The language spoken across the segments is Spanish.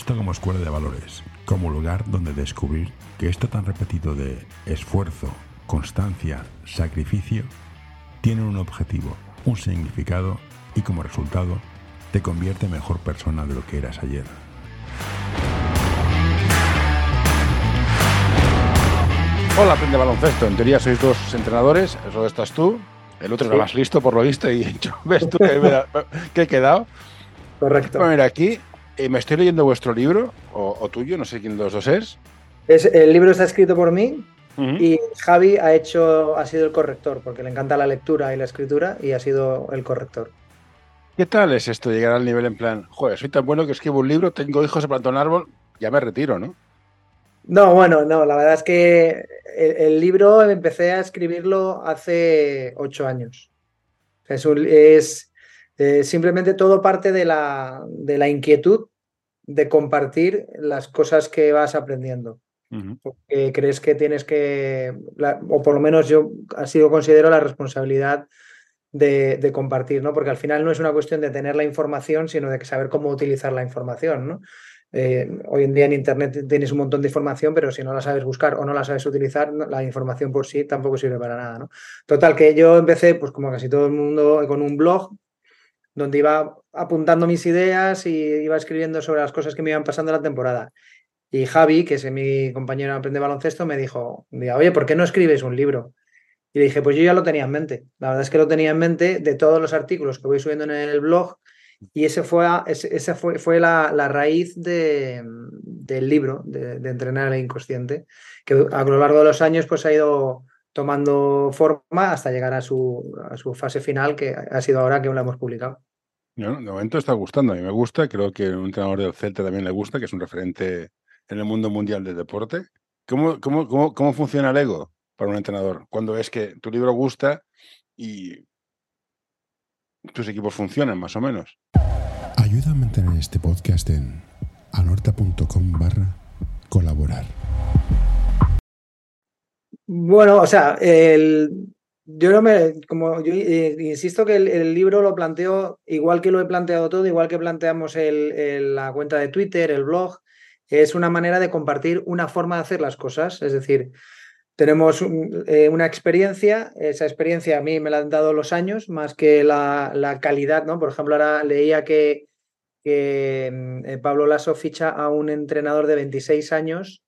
Baloncesto como escuela de valores, como lugar donde descubrir que esto tan repetido de esfuerzo, constancia, sacrificio, tiene un objetivo, un significado y como resultado te convierte en mejor persona de lo que eras ayer. Hola, aprende baloncesto. En teoría sois dos entrenadores, eso estás tú. El otro era más listo, por lo visto, y yo, ves tú que, me da- que he quedado. Correcto. Bueno, mira, aquí eh, me estoy leyendo vuestro libro, o, o tuyo, no sé quién de los dos es. Es, el libro está escrito por mí y Javi ha hecho, ha sido el corrector, porque le encanta la lectura y la escritura y ha sido el corrector. ¿Qué tal es esto, llegar al nivel en plan, joder, soy tan bueno que escribo un libro, tengo hijos, he plantado un árbol, ya me retiro, ¿no? No, bueno, no, la verdad es que el, el libro empecé a escribirlo hace ocho años. Es, un- es, eh, simplemente todo parte de la, de la inquietud de compartir las cosas que vas aprendiendo. porque crees que tienes que, la- o por lo menos yo así lo considero la responsabilidad de, de compartir, ¿no? Porque al final no es una cuestión de tener la información, sino de que saber cómo utilizar la información, ¿no? Eh, hoy en día en Internet tienes un montón de información, pero si no la sabes buscar o no la sabes utilizar, la información por sí tampoco sirve para nada, ¿no? Total, que yo empecé, pues como casi todo el mundo, con un blog donde iba apuntando mis ideas y iba escribiendo sobre las cosas que me iban pasando la temporada. Y Javi, que es mi compañero de Aprende Baloncesto, me dijo, oye, ¿por qué no escribes un libro? Y le dije, pues yo ya lo tenía en mente. La verdad es que lo tenía en mente de todos los artículos que voy subiendo en el blog y ese fue, ese, fue, fue la, la raíz de- del libro, de, de Entrenar al Inconsciente, que a lo largo de los años pues ha ido tomando forma hasta llegar a su, a su fase final, que ha sido ahora que lo hemos publicado. Bueno, de momento está gustando, a mí me gusta, creo que un entrenador del Celta también le gusta, que es un referente en el mundo mundial del deporte. ¿Cómo, cómo, cómo, cómo funciona el ego para un entrenador? Cuando es que tu libro gusta y tus equipos funcionan más o menos. Ayuda a mantener este podcast en anorta.com barra colaborar. Bueno, o sea, el, yo no me, como yo eh, insisto que el, libro lo planteo igual que lo he planteado todo, igual que planteamos el- la cuenta de Twitter, el blog, es una manera de compartir una forma de hacer las cosas. Es decir, tenemos eh, una experiencia, esa experiencia a mí me la han dado los años, más que la, la calidad, ¿no? Por ejemplo, ahora leía que, que, mm, eh, Pablo Lasso ficha a un entrenador de 26 años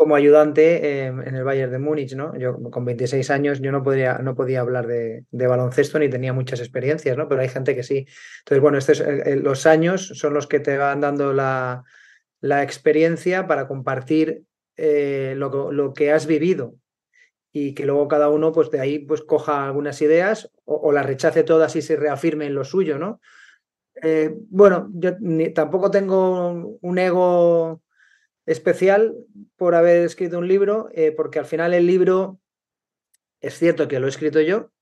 como ayudante eh, en el Bayern de Múnich, ¿no? Yo con 26 años yo no podría, no podía hablar de, baloncesto ni tenía muchas experiencias, ¿no? Pero hay gente que sí. Entonces, bueno, eh, los años son los que te van dando la, la experiencia para compartir eh, lo, lo que has vivido y que luego cada uno, pues de ahí, pues coja algunas ideas o, las rechace todas y se reafirme en lo suyo, ¿no? Bueno, yo tampoco tengo un ego especial por haber escrito un libro, eh, porque al final el libro es cierto que lo he escrito yo,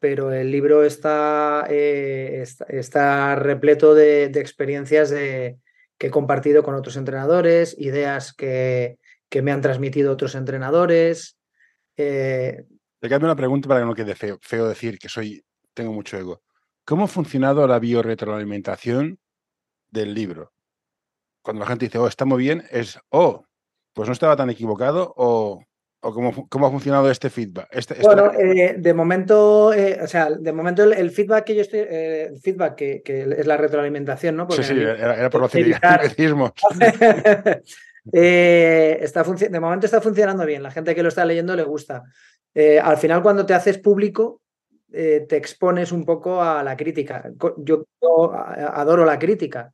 pero el libro está, eh, está, repleto de, experiencias de, que he compartido con otros entrenadores, ideas que, que me han transmitido otros entrenadores. eh, Te cambio una pregunta para que no quede feo, feo decir que soy, tengo mucho ego. ¿Cómo ha funcionado la biorretroalimentación del libro? Cuando la gente dice, oh, está muy bien, es, oh, pues no estaba tan equivocado, o, o cómo, cómo ha funcionado este feedback. Este, este- Bueno, eh, de momento, eh, o sea, de momento el, el feedback que yo estoy, eh, el feedback que, que es la retroalimentación, ¿no? sí, Porque sí, el- era, era por los evitar- anglicismos. Eh, está de momento está funcionando bien, la gente que lo está leyendo le gusta. Al final, cuando te haces público, te expones un poco a la crítica. Yo, adoro la crítica,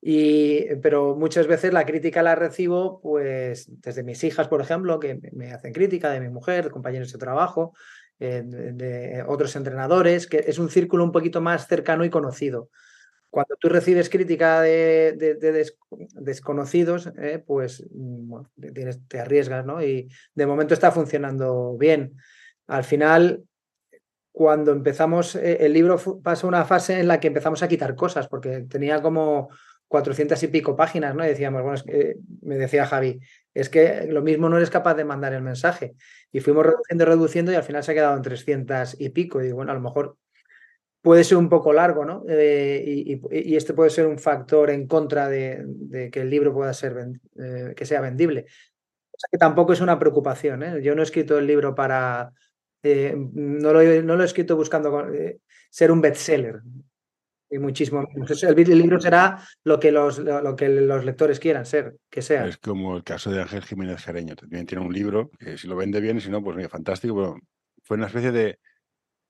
y, pero muchas veces la crítica la recibo pues desde mis hijas, por ejemplo, que me- hacen crítica, de mi mujer, de compañeros de trabajo, eh, de, otros entrenadores, que es un círculo un poquito más cercano y conocido. Cuando tú recibes crítica de, de- de des- desconocidos, eh, pues mm, bueno, tienes- te arriesgas, ¿no? Y de momento está funcionando bien. Al final, cuando empezamos, eh, el libro pasa una fase en la que empezamos a quitar cosas, porque tenía como 400 y pico páginas, ¿no? Y decíamos, bueno, es que, me decía Javi, es que lo mismo no eres capaz de mandar el mensaje. Y fuimos reduciendo, reduciendo y al final se ha quedado en 300 y pico. Y digo, bueno, a lo mejor puede ser un poco largo, ¿no? Eh, y, este puede ser un factor en contra de, que el libro pueda ser, eh, que sea vendible. O sea que tampoco es una preocupación, ¿eh? Yo no he escrito el libro para, no lo, no, lo, he escrito buscando ser un bestseller, y muchísimo El, libro será lo que, los, lo, que los lectores quieran ser, que sea. Es como el caso de Ángel Jiménez Jareño. También tiene un libro que si lo vende bien, si no, pues mira, fantástico. Pero fue una especie de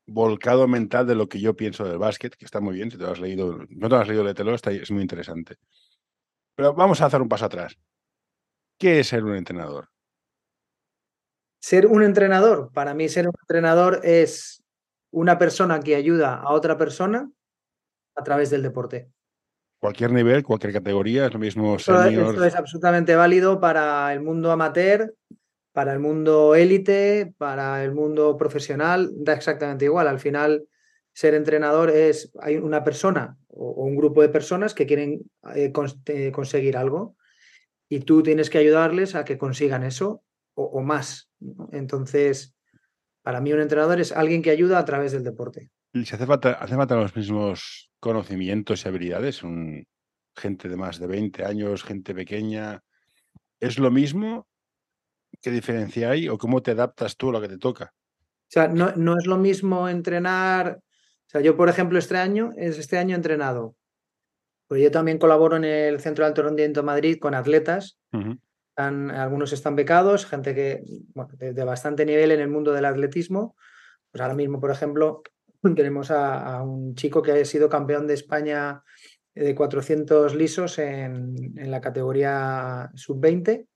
volcado mental de lo que yo pienso del básquet, que está muy bien. Si te lo has leído, no te lo has leído, léetelo, está, es muy interesante. Pero vamos a hacer un paso atrás. ¿Qué es ser un entrenador? Ser un entrenador, para mí ser un entrenador es una persona que ayuda a otra persona a través del deporte. Cualquier nivel, cualquier categoría, es lo mismo. Esto, es absolutamente válido para el mundo amateur, para el mundo élite, para el mundo profesional, da exactamente igual. Al final, ser entrenador es, hay una persona o, un grupo de personas que quieren eh, eh, conseguir algo y tú tienes que ayudarles a que consigan eso o, más. Entonces, para mí un entrenador es alguien que ayuda a través del deporte. ¿Y si hace falta, hace falta los mismos conocimientos y habilidades? Un, gente de más de 20 años, gente pequeña. ¿Es lo mismo? ¿Qué diferencia hay? ¿O cómo te adaptas tú a lo que te toca? O sea, no, no es lo mismo entrenar. O sea, yo, por ejemplo, este año, este año he entrenado. Pues yo también colaboro en el Centro de Alto Rendimiento Madrid con atletas. algunos están becados, gente que, bueno, de, bastante nivel en el mundo del atletismo. Pues ahora mismo, por ejemplo, tenemos a, un chico que ha sido campeón de España de 400 lisos en, la categoría sub-20.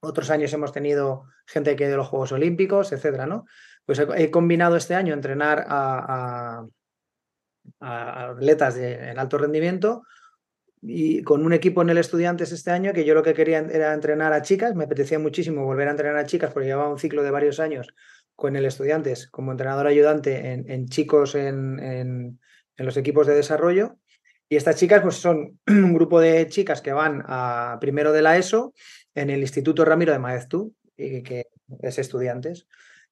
Otros años hemos tenido gente que de los Juegos Olímpicos, etcétera, ¿no? Pues he, combinado este año entrenar a, atletas de, en alto rendimiento y con un equipo en el Estudiantes este año que yo lo que quería era entrenar a chicas, me apetecía muchísimo volver a entrenar a chicas porque llevaba un ciclo de varios años con el Estudiantes como entrenador ayudante en, chicos en, los equipos de desarrollo. Y estas chicas pues son un grupo de chicas que van a primero de la ESO en el Instituto Ramiro de Maeztu, y que es estudiantes.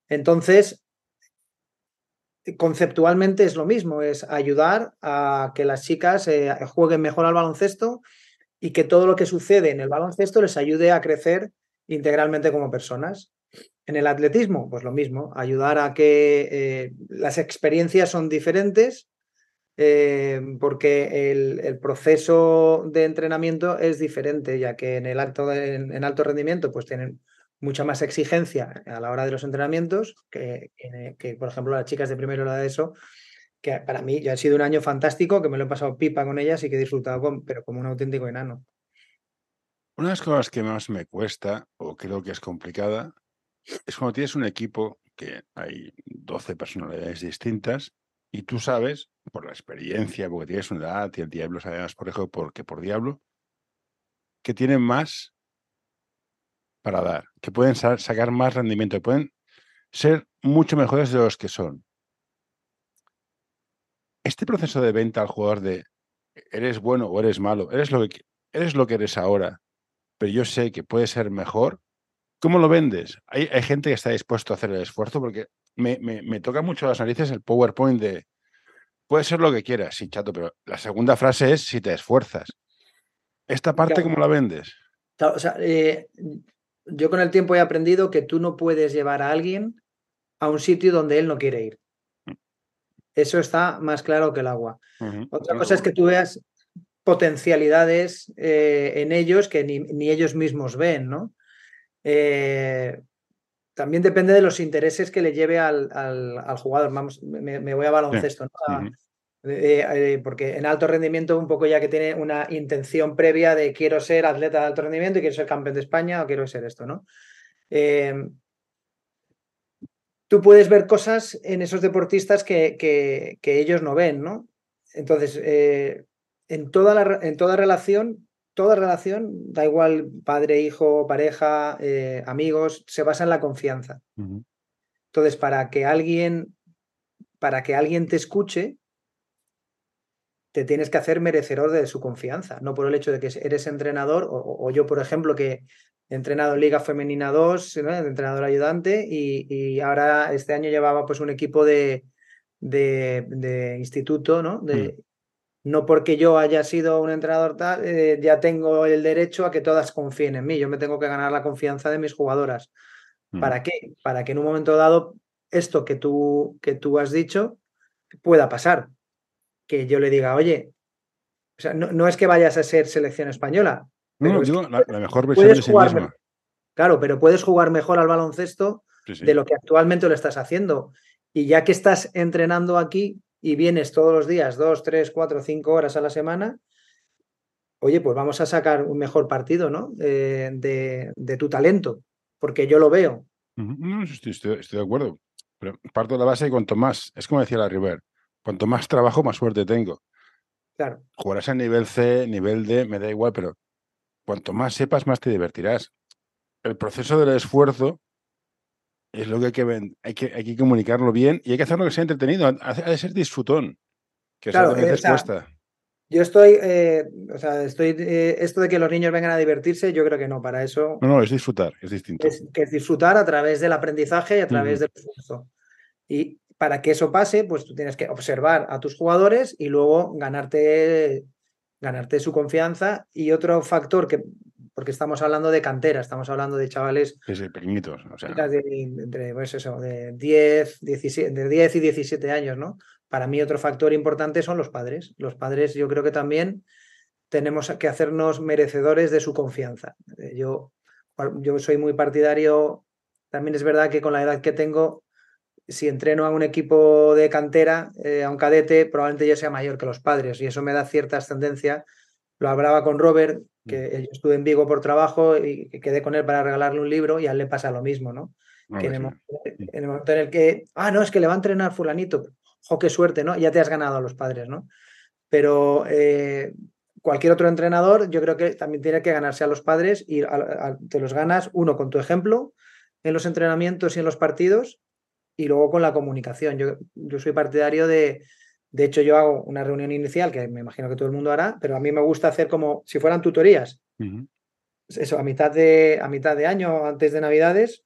Entonces, conceptualmente es lo mismo, es ayudar a que las chicas eh, jueguen mejor al baloncesto y que todo lo que sucede en el baloncesto les ayude a crecer integralmente como personas. En el atletismo, pues lo mismo, ayudar a que eh, las experiencias son diferentes eh, porque el, proceso de entrenamiento es diferente, ya que en el alto, en, alto rendimiento pues tienen mucha más exigencia a la hora de los entrenamientos que, que, por ejemplo, las chicas de primero de eso, que para mí ya ha sido un año fantástico, que me lo he pasado pipa con ellas y que he disfrutado, pero como un auténtico enano. Una de las cosas que más me cuesta, o creo que es complicada, es cuando tienes un equipo que hay 12 personalidades distintas y tú sabes, por la experiencia, porque tienes una edad y el diablo sabe más por ejemplo porque por diablo, que tienen más para dar, que pueden sacar más rendimiento, que pueden ser mucho mejores de los que son. Este proceso de venta al jugador de eres bueno o eres malo, eres lo que, eres, lo que eres ahora, pero yo sé que puede ser mejor, ¿Cómo lo vendes? Hay, gente que está dispuesto a hacer el esfuerzo porque me, me, toca mucho las narices el PowerPoint de puede ser lo que quieras, sí, chato, pero la segunda frase es si te esfuerzas. ¿Esta parte cómo la vendes? O sea, eh, yo con el tiempo he aprendido que tú no puedes llevar a alguien a un sitio donde él no quiere ir. Mm. Eso está más claro que el agua. Otra cosa es que tú veas potencialidades eh, en ellos que ni, ni, ellos mismos ven, ¿no? Eh, también depende de los intereses que le lleve al, jugador. Vamos, me, voy a baloncesto, eh, eh, porque en alto rendimiento un poco ya que tiene una intención previa de quiero ser atleta de alto rendimiento y quiero ser campeón de España o quiero ser esto, ¿no? tú puedes ver cosas en esos deportistas que, que, ellos no ven, ¿no? Entonces, en, toda la, en toda relación toda relación, da igual padre, hijo, pareja, eh, amigos, se basa en la confianza. Entonces, para que alguien, para que alguien te escuche, te tienes que hacer merecedor de su confianza, no por el hecho de que eres entrenador, o, yo, por ejemplo, que he entrenado en Liga Femenina 2, entrenador ayudante, y, ahora este año llevaba pues un equipo de, de, instituto, ¿no? De, Mm. No porque yo haya sido un entrenador tal, eh, ya tengo el derecho a que todas confíen en mí. Yo me tengo que ganar la confianza de mis jugadoras. Mm. ¿Para qué? Para que en un momento dado esto que tú, que tú has dicho pueda pasar. Que yo le diga, oye, o sea, no, no es que vayas a ser selección española. No, es digo, la, la mejor versión de sí jugar misma. mejor. Claro, pero puedes jugar mejor al baloncesto Sí, sí. de lo que actualmente lo estás haciendo. Y ya que estás entrenando aquí y vienes todos los días, dos, tres, cuatro, cinco horas a la semana, oye, pues vamos a sacar un mejor partido, ¿no? Eh, de, de tu talento, porque yo lo veo. No, estoy, estoy- estoy de acuerdo. Pero parto de la base de cuanto más, es como decía la River, cuanto más trabajo, más suerte tengo. Claro, Jugarás a nivel C, nivel D, me da igual, pero cuanto más sepas, más te divertirás. El proceso del esfuerzo es lo que hay que, hay que, hay que comunicarlo bien y hay que hacerlo que sea entretenido. Ha, de ser disfrutón, que Claro, eso a eh, o veces sea, cuesta. yo estoy, eh, o sea, estoy, eh, esto de que los niños vengan a divertirse, yo creo que no, para eso No, no, es disfrutar, es distinto. es, que es disfrutar a través del aprendizaje y a través del esfuerzo. Y para que eso pase, pues tú tienes que observar a tus jugadores y luego ganarte, ganarte su confianza. Y otro factor que, porque estamos hablando de cantera, estamos hablando de chavales Sí, pequeñitos. O sea, de, entre, pues eso, de 10, 17, de 10 y 17 años, ¿no? Para mí otro factor importante son los padres. Los padres yo creo que también tenemos que hacernos merecedores de su confianza. Eh, Yo, yo soy muy partidario, también es verdad que con la edad que tengo, si entreno a un equipo de cantera, eh, a un cadete, probablemente yo sea mayor que los padres y eso me da cierta ascendencia. Lo hablaba con Robert, que yo estuve en Vigo por trabajo y que quedé con él para regalarle un libro y a él le pasa lo mismo, ¿no? que en, el, momento, en el momento en el que, ah, no, es que le va a entrenar fulanito, jo, qué suerte, ¿no? Ya te has ganado a los padres, ¿no? Pero eh, cualquier otro entrenador, yo creo que también tiene que ganarse a los padres y a, a, te los ganas, uno, con tu ejemplo en los entrenamientos y en los partidos y luego con la comunicación. Yo, yo soy partidario de, de hecho, yo hago una reunión inicial que me imagino que todo el mundo hará, pero a mí me gusta hacer como si fueran tutorías. Uh -huh. Eso, a mitad, de, a mitad de año, antes de Navidades,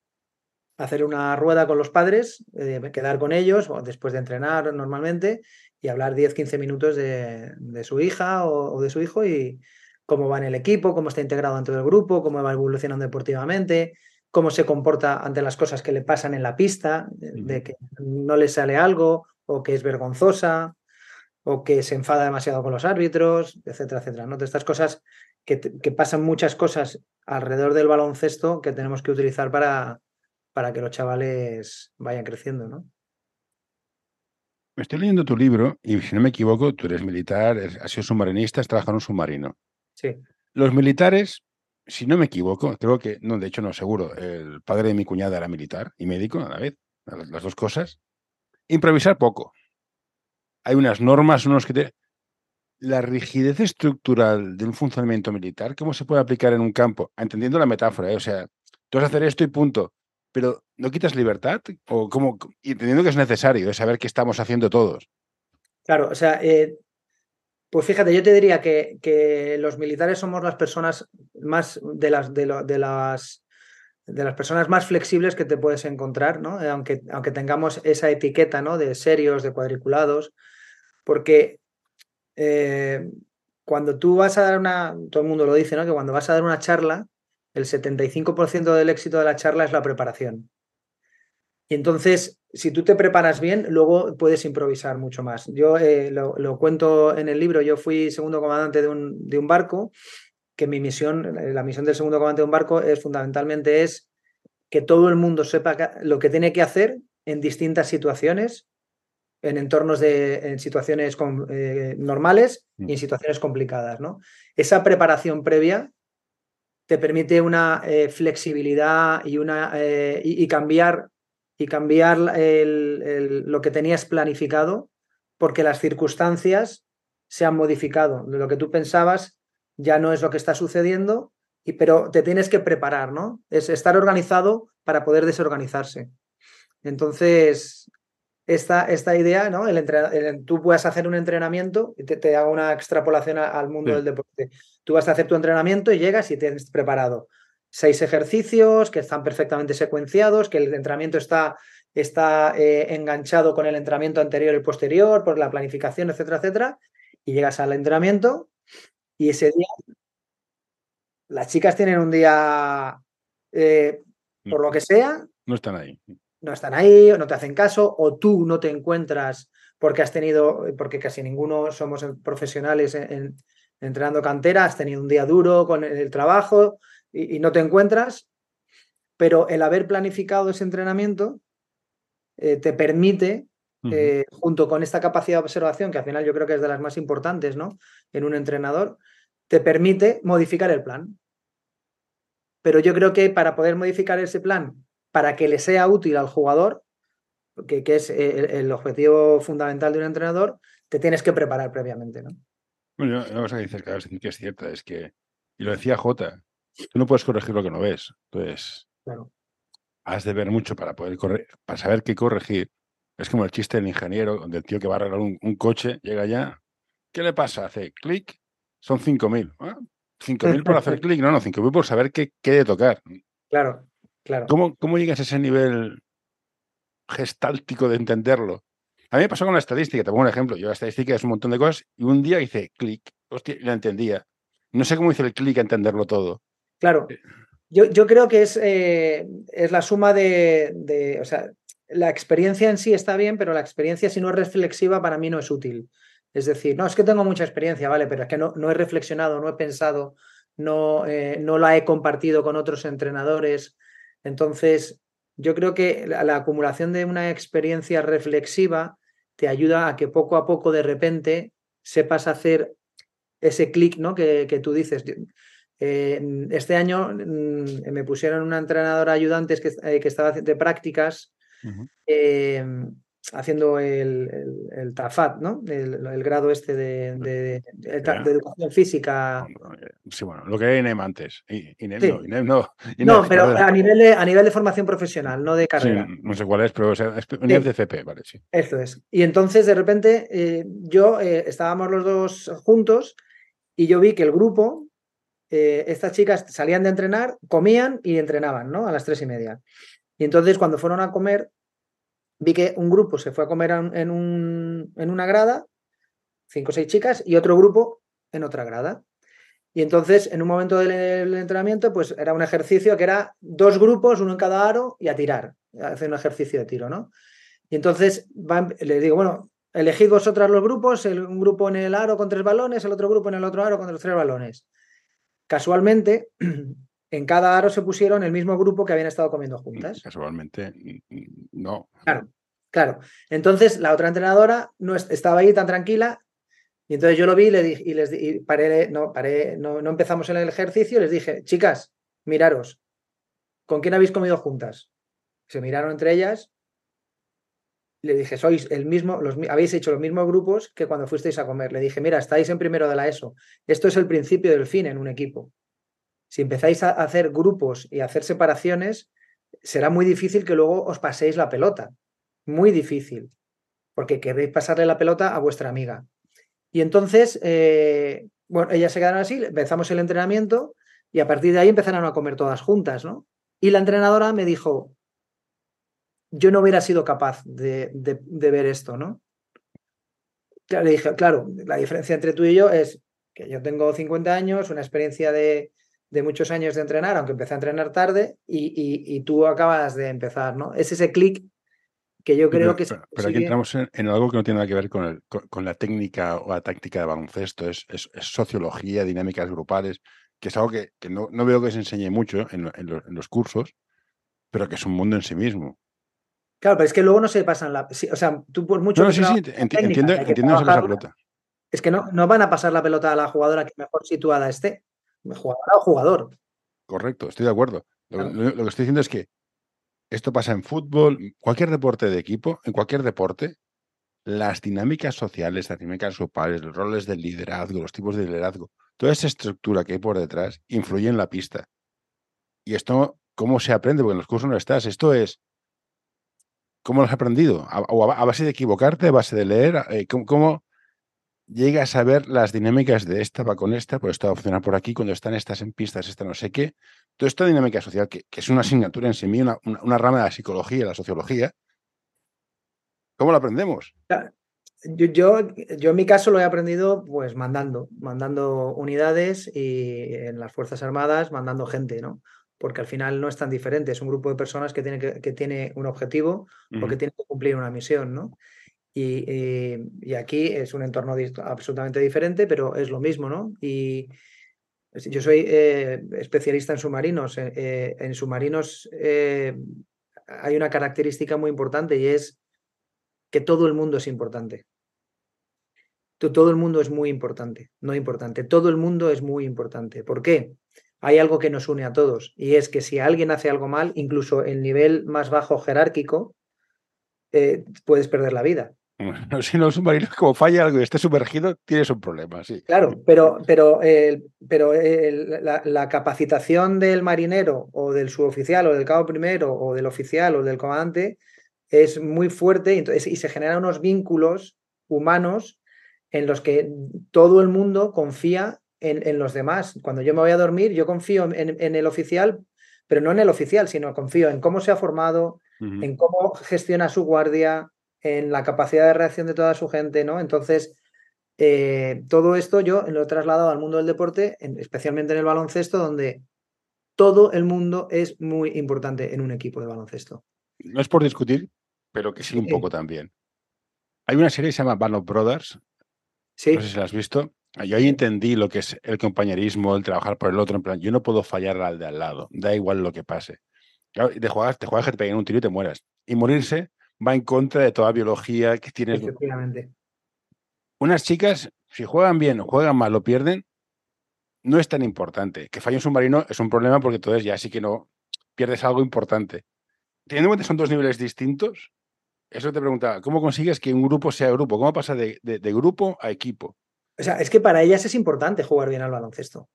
hacer una rueda con los padres, eh, quedar con ellos o después de entrenar normalmente y hablar 10-15 minutos de, de, su hija o, o, de su hijo y cómo va en el equipo, cómo está integrado dentro del grupo, cómo va evolucionando deportivamente, cómo se comporta ante las cosas que le pasan en la pista, de que no le sale algo o que es vergonzosa o que se enfada demasiado con los árbitros, etcétera, etcétera. ¿no? De estas cosas que, que, pasan muchas cosas alrededor del baloncesto que tenemos que utilizar para, para que los chavales vayan creciendo, ¿no? Estoy leyendo tu libro y si no me equivoco, tú eres militar, has sido submarinista, has trabajado en un submarino. Sí. Los militares, si no me equivoco, creo que, no, de hecho no, seguro, el padre de mi cuñada era militar y médico a la vez, las dos cosas. Improvisar poco. Hay unas normas, unos que. La rigidez estructural de un funcionamiento militar, ¿cómo se puede aplicar en un campo? Entendiendo la metáfora, ¿eh? o sea, tú vas a hacer esto y punto, pero ¿no quitas libertad? O cómo, y entendiendo que es necesario, es saber qué estamos haciendo todos. Claro, o sea, eh, pues fíjate, yo te diría que, que, los militares somos las personas más de las, de, de las de las personas más flexibles que te puedes encontrar, ¿no? Eh, aunque, aunque tengamos esa etiqueta, ¿no? De serios, de cuadriculados, porque eh, cuando tú vas a dar una, todo el mundo lo dice, ¿no? Que cuando vas a dar una charla, el 75% del éxito de la charla es la preparación. Y entonces, si tú te preparas bien, luego puedes improvisar mucho más. Yo eh, lo, lo, cuento en el libro, yo fui segundo comandante de un, de un barco, que mi misión, la misión del segundo comandante de un barco es fundamentalmente es que todo el mundo sepa lo que tiene que hacer en distintas situaciones, en entornos de, en situaciones con, eh, normales y en situaciones complicadas, ¿no? Esa preparación previa te permite una eh, flexibilidad y, una, eh, y, y, cambiar, y cambiar el, el, lo que tenías planificado porque las circunstancias se han modificado. Lo que tú pensabas ya no es lo que está sucediendo, y, pero te tienes que preparar, ¿no? Es estar organizado para poder desorganizarse. Entonces, esta, esta idea, ¿no? El, el, tú puedes hacer un entrenamiento, y te, te hago una extrapolación a, al mundo sí. del deporte. Tú vas a hacer tu entrenamiento y llegas y tienes preparado seis ejercicios que están perfectamente secuenciados, que el entrenamiento está está eh, enganchado con el entrenamiento anterior y posterior, por la planificación, etcétera, etcétera, y llegas al entrenamiento y ese día las chicas tienen un día, eh, por lo que sea, no están ahí. No están ahí, o no te hacen caso, o tú no te encuentras porque has tenido, porque casi ninguno somos profesionales en, entrenando cantera, has tenido un día duro con el trabajo y, no te encuentras, pero el haber planificado ese entrenamiento eh, te permite, eh, junto con esta capacidad de observación, que al final yo creo que es de las más importantes ¿no? en un entrenador, te permite modificar el plan. Pero yo creo que para poder modificar ese plan, para que le sea útil al jugador, que, que es eh, el, objetivo fundamental de un entrenador, te tienes que preparar previamente. ¿no? Bueno, una cosa que dices, claro, que es cierta, es que, y lo decía Jota, tú no puedes corregir lo que no ves. Entonces, claro. has de ver mucho para poder corregir, para saber qué corregir. Es como el chiste del ingeniero, donde el tío que va a arreglar un, coche llega allá. ¿Qué le pasa? Hace clic, son 5.000. ¿Ah? 5.000 por hacer clic, no, no, 5.000 por saber qué, qué de tocar. Claro, claro. ¿Cómo, ¿Cómo llegas a ese nivel gestáltico de entenderlo? A mí me pasó con la estadística, te pongo un ejemplo. Yo la estadística es un montón de cosas y un día hice clic, hostia, la entendía. No sé cómo hice el clic a entenderlo todo. Claro. Eh. Yo, yo creo que es, eh, es la suma de, o sea, la experiencia en sí está bien, pero la experiencia si no es reflexiva para mí no es útil. Es decir, no, es que tengo mucha experiencia, ¿vale? Pero es que no, no he reflexionado, no he pensado, no, eh, no la he compartido con otros entrenadores. Entonces, yo creo que la acumulación de una experiencia reflexiva te ayuda a que poco a poco de repente sepas hacer ese clic ¿no? que, que, tú dices. Eh, este año mm, me pusieron una entrenadora ayudante que, eh, que estaba de prácticas haciendo el, el, TAFAT, ¿no? El, grado este de, de, educación física. Sí, bueno, lo que era INEM antes. INEM, no, no, pero a nivel, de, a nivel de formación profesional, no de carrera. no sé cuál es, pero es nivel de FP, vale, sí. Eso es. Y entonces, de repente, eh, yo eh, estábamos los dos juntos y yo vi que el grupo, eh, estas chicas salían de entrenar, comían y entrenaban, ¿no? A las tres y media. Y entonces, cuando fueron a comer, vi que un grupo se fue a comer en, un, en una grada, cinco o seis chicas, y otro grupo en otra grada. Y entonces, en un momento del, entrenamiento, pues era un ejercicio que era dos grupos, uno en cada aro, y a tirar, hacer un ejercicio de tiro, ¿no? Y entonces le digo, bueno, elegid vosotras los grupos, un grupo en el aro con tres balones, el otro grupo en el otro aro con los tres balones. Casualmente, en cada aro se pusieron el mismo grupo que habían estado comiendo juntas. Casualmente, no. Claro, claro. Entonces la otra entrenadora no estaba ahí tan tranquila y entonces yo lo vi y, le dije, y les y paré, no, paré, no, no empezamos en el ejercicio y les dije, chicas, miraros, ¿con quién habéis comido juntas? Se miraron entre ellas. Le dije, sois el mismo, los, habéis hecho los mismos grupos que cuando fuisteis a comer. Le dije, mira, estáis en primero de la ESO. Esto es el principio del fin en un equipo. Si empezáis a hacer grupos y a hacer separaciones, será muy difícil que luego os paséis la pelota. Muy difícil. Porque queréis pasarle la pelota a vuestra amiga. Y entonces, eh, bueno, ellas se quedaron así, empezamos el entrenamiento y a partir de ahí empezaron a comer todas juntas, ¿no? Y la entrenadora me dijo, yo no hubiera sido capaz de, de ver esto, ¿no? Le dije, claro, la diferencia entre tú y yo es que yo tengo 50 años, una experiencia de, de muchos años de entrenar, aunque empecé a entrenar tarde, y, tú acabas de empezar, ¿no? Es ese clic que yo creo que... Pero, pero aquí entramos en, algo que no tiene nada que ver con, el, con, la técnica o la táctica de baloncesto, es, es, sociología, dinámicas grupales, que es algo que, no, veo que se enseñe mucho en, los, cursos, pero que es un mundo en sí mismo. Claro, pero es que luego no se pasan la... o sea, tú por mucho... No, sí, sí, entiendo, entiendo esa pelota. Es que no, no van a pasar la pelota a la jugadora que mejor situada esté jugador o jugador. Correcto, estoy de acuerdo. Lo, que estoy diciendo es que esto pasa en fútbol, cualquier deporte de equipo, en cualquier deporte, las dinámicas sociales, las dinámicas grupales, los roles del liderazgo, los tipos de liderazgo, toda esa estructura que hay por detrás influye en la pista. Y esto, ¿cómo se aprende? Porque en los cursos no estás. Esto es, ¿cómo lo has aprendido? ¿A, a, base de equivocarte, a base de leer? Eh, ¿Cómo, llega a saber las dinámicas de esta va con esta, pues esta va a funcionar por aquí, cuando están estas en pistas, esta no sé qué. Toda esta dinámica social, que, es una asignatura en sí misma, una, rama de la psicología, la sociología, ¿Cómo lo aprendemos? Yo, yo, yo, en mi caso lo he aprendido pues mandando, mandando unidades y en las Fuerzas Armadas mandando gente, ¿no? Porque al final no es tan diferente, es un grupo de personas que tiene, que, que tiene un objetivo o que tiene que cumplir una misión, ¿no? Y, y, aquí es un entorno absolutamente diferente, pero es lo mismo, ¿no? Y yo soy eh, especialista en submarinos. Eh, eh en submarinos eh, hay una característica muy importante y es que todo el mundo es importante. Todo el mundo es muy importante, no importante. Todo el mundo es muy importante. ¿Por qué? Hay algo que nos une a todos y es que si alguien hace algo mal, incluso el nivel más bajo jerárquico, eh, puedes perder la vida. Bueno, si no, submarino, como falla algo y esté sumergido, tienes un problema, sí. Claro, pero, pero, pero la, la, capacitación del marinero o del suboficial o del cabo primero o del oficial o del comandante es muy fuerte y, entonces, y se generan unos vínculos humanos en los que todo el mundo confía en, en, los demás. Cuando yo me voy a dormir, yo confío en, en, el oficial, pero no en el oficial, sino confío en cómo se ha formado, uh -huh. en cómo gestiona su guardia, en la capacidad de reacción de toda su gente, ¿no? Entonces, eh, todo esto yo lo he trasladado al mundo del deporte, en, especialmente en el baloncesto, donde todo el mundo es muy importante en un equipo de baloncesto. No es por discutir, pero que sí un poco también. Hay una serie que se llama of Brothers. Sí. No sé si la has visto. Yo ahí entendí lo que es el compañerismo, el trabajar por el otro. En plan, yo no puedo fallar al de al lado. Da igual lo que pase. Claro, te juegas, te juegas que te peguen un tiro y te mueras. Y morirse va en contra de toda biología que tienes. Efectivamente. Unas chicas, si juegan bien o juegan mal o pierden, no es tan importante. Que falle un submarino es un problema porque entonces ya sí que no pierdes algo importante. Teniendo en cuenta que son dos niveles distintos, eso te preguntaba, ¿cómo consigues que un grupo sea grupo? ¿Cómo pasa de, de, de grupo a equipo? O sea, es que para ellas es importante jugar bien al baloncesto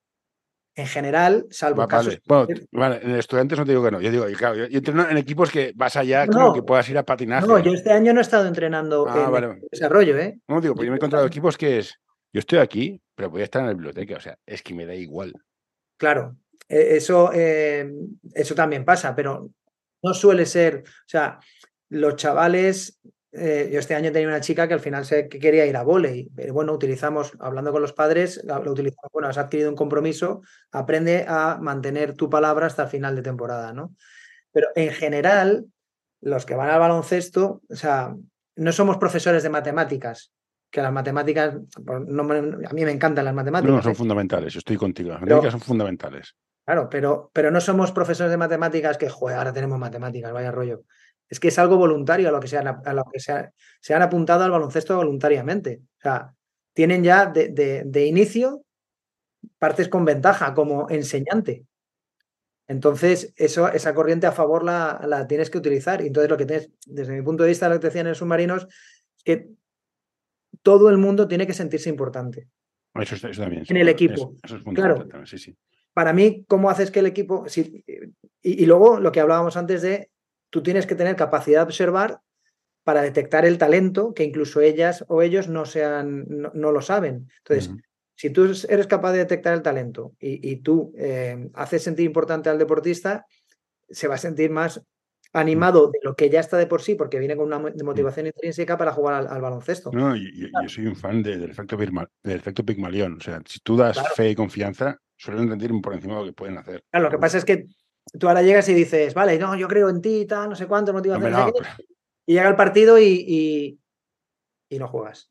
en general, salvo casos. Vale. Bueno, vale, en estudiantes no te digo que no. Yo digo, claro, yo, entreno en equipos que vas allá, no, que puedas ir a patinaje. No, yo este año no he estado entrenando ah, en vale. desarrollo, ¿eh? No, digo, pues yo me he encontrado equipos que es, yo estoy aquí, pero voy a estar en la biblioteca, o sea, es que me da igual. Claro, eso, eh, eso también pasa, pero no suele ser, o sea, los chavales eh, yo este año tenía una chica que al final se, que quería ir a volei. Pero bueno, utilizamos, hablando con los padres, lo utilizamos, bueno, has adquirido un compromiso, aprende a mantener tu palabra hasta el final de temporada, ¿no? Pero en general, los que van al baloncesto, o sea, no somos profesores de matemáticas, que las matemáticas, no, a mí me encantan las matemáticas. No, no son ¿eh? fundamentales, yo estoy contigo, las matemáticas son fundamentales. Claro, pero, pero no somos profesores de matemáticas que, joder, ahora tenemos matemáticas, vaya rollo. Es que es algo voluntario a lo que se han, a lo que se, ha, se han apuntado al baloncesto voluntariamente. O sea, tienen ya de, de, de, inicio partes con ventaja como enseñante. Entonces, eso, esa corriente a favor la, la, tienes que utilizar. Y entonces, lo que tienes, desde mi punto de vista, lo que te decían en submarinos, es que todo el mundo tiene que sentirse importante. Eso, eso también. En el equipo. Eso, es claro. Sí, sí. Para mí, ¿cómo haces que el equipo... Si, y, y luego, lo que hablábamos antes de tú tienes que tener capacidad de observar para detectar el talento que incluso ellas o ellos no, sean, no, no lo saben. Entonces, uh -huh. si tú eres capaz de detectar el talento y, y tú eh, haces sentir importante al deportista, se va a sentir más animado de lo que ya está de por sí, porque viene con una motivación intrínseca para jugar al, al baloncesto. No, yo, yo, soy un fan de, del, efecto del efecto Pigmalión. O sea, si tú das claro. fe y confianza, suelen rendir por encima de lo que pueden hacer. Claro, lo que pasa es que tú ahora llegas y dices, vale, no, yo creo en ti, tal, no sé cuánto, motivación. No, no. Y llega el partido y, y, y no juegas.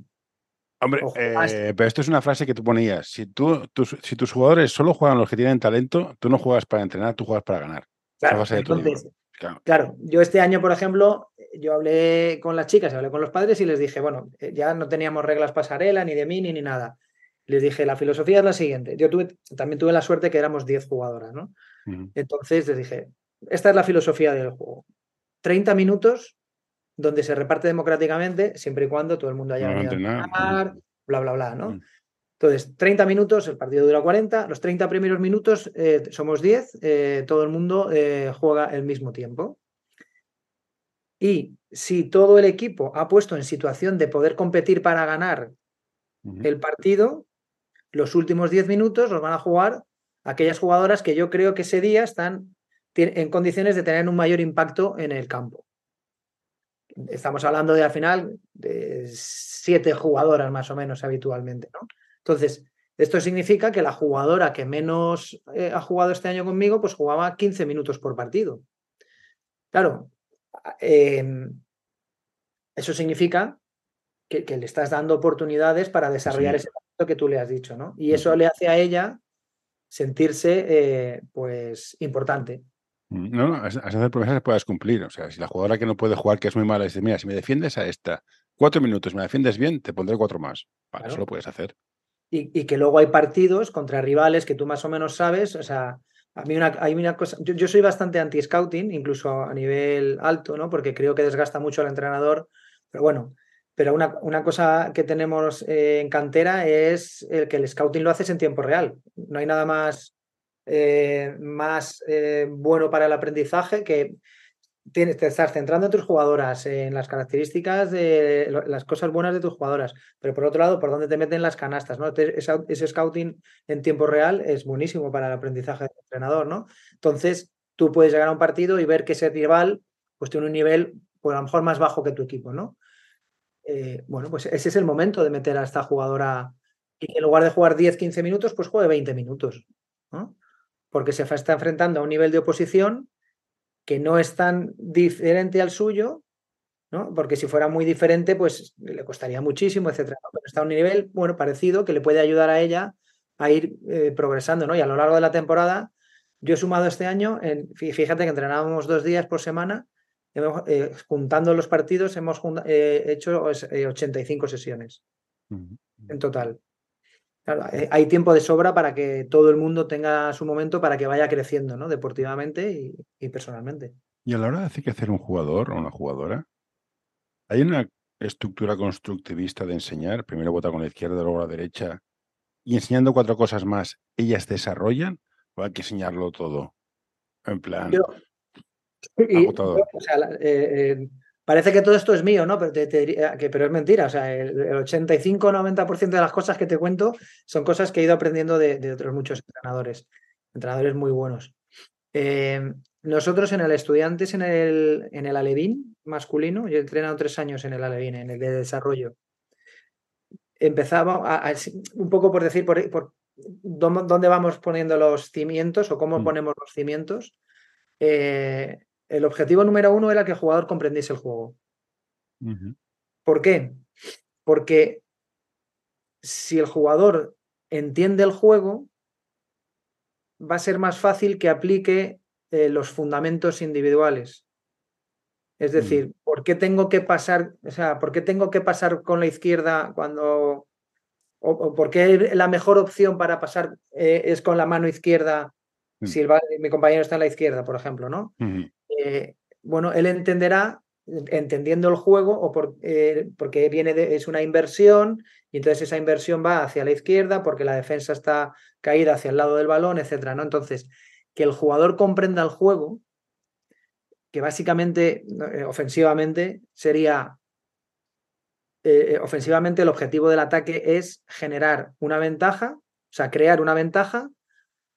Hombre. Eh, pero esto es una frase que tú ponías. Si, tú, tus, si tus jugadores solo juegan los que tienen talento, tú no juegas para entrenar, tú juegas para ganar. Claro, entonces, claro. claro, yo este año, por ejemplo, yo hablé con las chicas, hablé con los padres y les dije, bueno, eh, ya no teníamos reglas pasarela, ni de mini, ni nada. Les dije, la filosofía es la siguiente. Yo tuve, también tuve la suerte que éramos 10 jugadoras, ¿no? Uh -huh. Entonces les dije, esta es la filosofía del juego. 30 minutos donde se reparte democráticamente, siempre y cuando todo el mundo haya no, venido a ganar, bla, bla, bla, ¿no? Uh -huh. Entonces, 30 minutos, el partido dura 40, los 30 primeros minutos eh, somos 10, eh, todo el mundo eh, juega el mismo tiempo. Y si todo el equipo ha puesto en situación de poder competir para ganar uh -huh. el partido, los últimos 10 minutos los van a jugar aquellas jugadoras que yo creo que ese día están en condiciones de tener un mayor impacto en el campo. estamos hablando de al final de siete jugadoras más o menos habitualmente, ¿no? Entonces, esto significa que la jugadora que menos eh, ha jugado este año conmigo, pues jugaba 15 minutos por partido. Claro, em, eso significa que, le estás dando oportunidades para desarrollar ese talento que tú le has dicho, ¿no? Y eso le hace a ella sentirse, eh, pues, importante. Mm, no, no, has hacer promesas que puedas cumplir. O sea, si la jugadora que no puede jugar, que es muy mala, dice, mira, si me defiendes a esta, cuatro minutos, me defiendes bien, te pondré cuatro más. Vale, eso lo puedes hacer. Y, que luego hay partidos contra rivales que tú más o menos sabes. O sea, a mí una, hay una cosa, yo, soy bastante anti-scouting, incluso a nivel alto, ¿no? Porque creo que desgasta mucho al entrenador. Pero bueno, pero una, una cosa que tenemos eh, en cantera es el que el scouting lo haces en tiempo real. No hay nada más eh, más eh, bueno para el aprendizaje que tienes, te estás centrando en tus jugadoras, en las características de las cosas buenas de tus jugadoras, pero por otro lado, por dónde te meten las canastas, ¿no? Ese, scouting en tiempo real es buenísimo para el aprendizaje del entrenador, ¿no? Entonces, tú puedes llegar a un partido y ver que ese rival pues tiene un nivel, pues a lo mejor más bajo que tu equipo, ¿no? Eh, bueno, pues ese es el momento de meter a esta jugadora y en lugar de jugar 10, 15 minutos, pues juegue 20 minutos, ¿no? porque se está enfrentando a un nivel de oposición que no es tan diferente al suyo, ¿no? Porque si fuera muy diferente, pues le costaría muchísimo, etcétera. Pero está a un nivel, bueno, parecido, que le puede ayudar a ella a ir eh, progresando, ¿no? Y a lo largo de la temporada, yo he sumado este año, en, fíjate que entrenábamos dos días por semana, eh, juntando los partidos, hemos eh, hecho 85 sesiones en total. Eh, hay tiempo de sobra para que todo el mundo tenga su momento para que vaya creciendo, ¿no? Deportivamente y, personalmente. Y a la hora de decir que hacer un jugador o una jugadora, hay una estructura constructivista de enseñar, primero vota con la izquierda, luego la derecha, y enseñando cuatro cosas más, ¿ellas desarrollan o hay que enseñarlo todo? En plan... o sea, eh, parece que todo esto es mío, ¿no? Pero, te, diría que, pero es mentira. O sea, el, 85-90% de las cosas que te cuento son cosas que he ido aprendiendo de, otros muchos entrenadores, entrenadores muy buenos. Eh, nosotros en el Estudiantes, en el, en el Alevín masculino, yo he entrenado tres años en el Alevín, en el de desarrollo. Empezaba un poco por decir por, dónde vamos poniendo los cimientos o cómo mm. ponemos los cimientos. Eh, el objetivo número uno era que el jugador comprendiese el juego. ¿Por qué? Porque si el jugador entiende el juego, va a ser más fácil que aplique eh, los fundamentos individuales. Es decir, ¿por qué tengo que pasar, o sea, por qué tengo que pasar con la izquierda cuando o, por qué la mejor opción para pasar eh, es con la mano izquierda mm. si mi compañero está en la izquierda, por ejemplo, ¿no? Eh, bueno, él entenderá, entendiendo el juego, o por, eh, porque viene de, es una inversión, y entonces esa inversión va hacia la izquierda porque la defensa está caída hacia el lado del balón, etcétera, ¿no? Entonces, que el jugador comprenda el juego, que básicamente, eh, ofensivamente, sería ofensivamente el objetivo del ataque es generar una ventaja, o sea, crear una ventaja,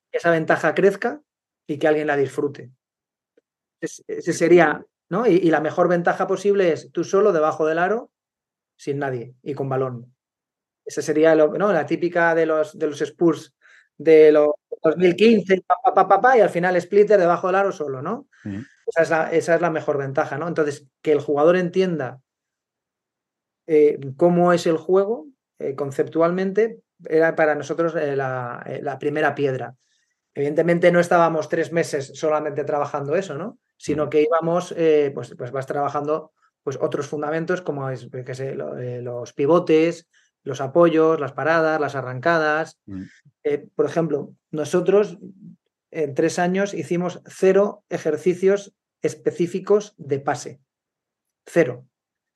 que esa ventaja crezca y que alguien la disfrute. Ese sería, ¿no? Y, la mejor ventaja posible es tú solo debajo del aro, sin nadie y con balón. Esa sería lo, ¿no? la típica de los, de los Spurs de los 2015, pa, y al final Splitter debajo del aro solo, ¿no? Esa, es la, mejor ventaja, ¿no? Entonces, que el jugador entienda eh, cómo es el juego eh, conceptualmente era para nosotros eh, la, primera piedra. Evidentemente no estábamos tres meses solamente trabajando eso, ¿no? Sino que íbamos, eh, pues, pues vas trabajando pues otros fundamentos como es, que sé, eh, los pivotes, los apoyos, las paradas, las arrancadas. Mm. Eh, por ejemplo, nosotros en tres años hicimos cero ejercicios específicos de pase. Cero.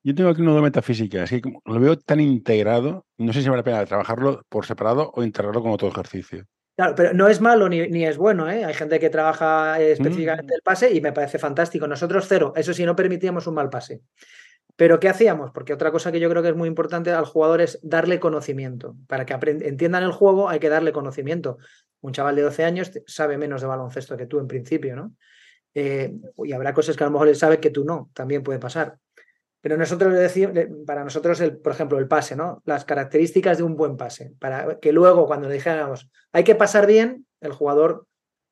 Yo tengo aquí uno de metafísica, así que lo veo tan integrado, no sé si vale la pena trabajarlo por separado o integrarlo con otro ejercicio. Claro, pero no es malo ni, es bueno, ¿eh? Hay gente que trabaja específicamente mm. el pase y me parece fantástico. Nosotros cero, eso sí, no permitíamos un mal pase. Pero ¿qué hacíamos? Porque otra cosa que yo creo que es muy importante al jugador es darle conocimiento. Para que entiendan el juego hay que darle conocimiento. Un chaval de 12 años sabe menos de baloncesto que tú en principio, ¿no? Eh, y habrá cosas que a lo mejor él sabe que tú no, también puede pasar. Pero nosotros le decimos, para nosotros, el, por ejemplo, el pase, ¿no? Las características de un buen pase. Para que luego, cuando le dijéramos, hay que pasar bien, el jugador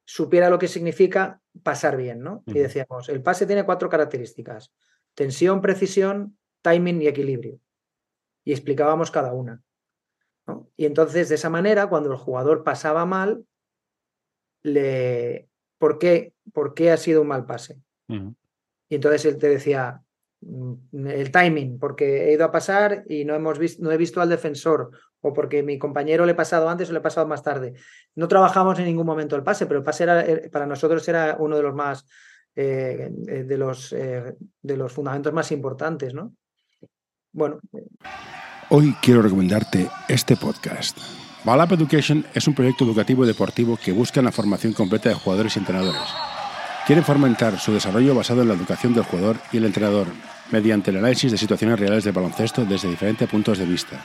supiera lo que significa pasar bien, ¿no? Y decíamos, el pase tiene cuatro características: tensión, precisión, timing y equilibrio. Y explicábamos cada una. Y entonces, de esa manera, cuando el jugador pasaba mal, le... ¿Por qué, ¿Por qué ha sido un mal pase? Y entonces él te decía, el timing, porque he ido a pasar y no, hemos visto, no he visto al defensor, o porque mi compañero le he pasado antes o le he pasado más tarde. No trabajamos en ningún momento el pase, pero el pase era, eh, para nosotros era uno de los más, eh, eh, de, los, de los fundamentos más importantes, ¿no? Bueno. Hoy quiero recomendarte este podcast. Balap Education es un proyecto educativo deportivo que busca la formación completa de jugadores y entrenadores. Quieren fomentar su desarrollo basado en la educación del jugador y el entrenador, mediante el análisis de situaciones reales del baloncesto desde diferentes puntos de vista.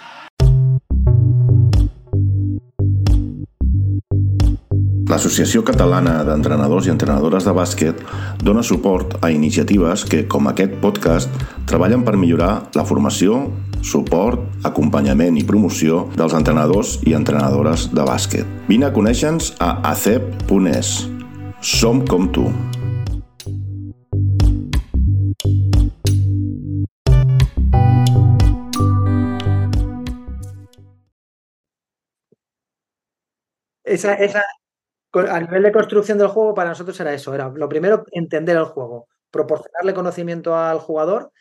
L'Associació Catalana d'Entrenadors i Entrenadores de Bàsquet dona suport a iniciatives que, com aquest podcast, treballen per millorar la formació, suport, acompanyament i promoció dels entrenadors i entrenadores de bàsquet. Vine a conèixer-nos a acep.es. Som com tu. Esa, esa, a nivel de construcción del juego, para nosotros era eso. Era lo primero, entender el juego, proporcionarle conocimiento al jugador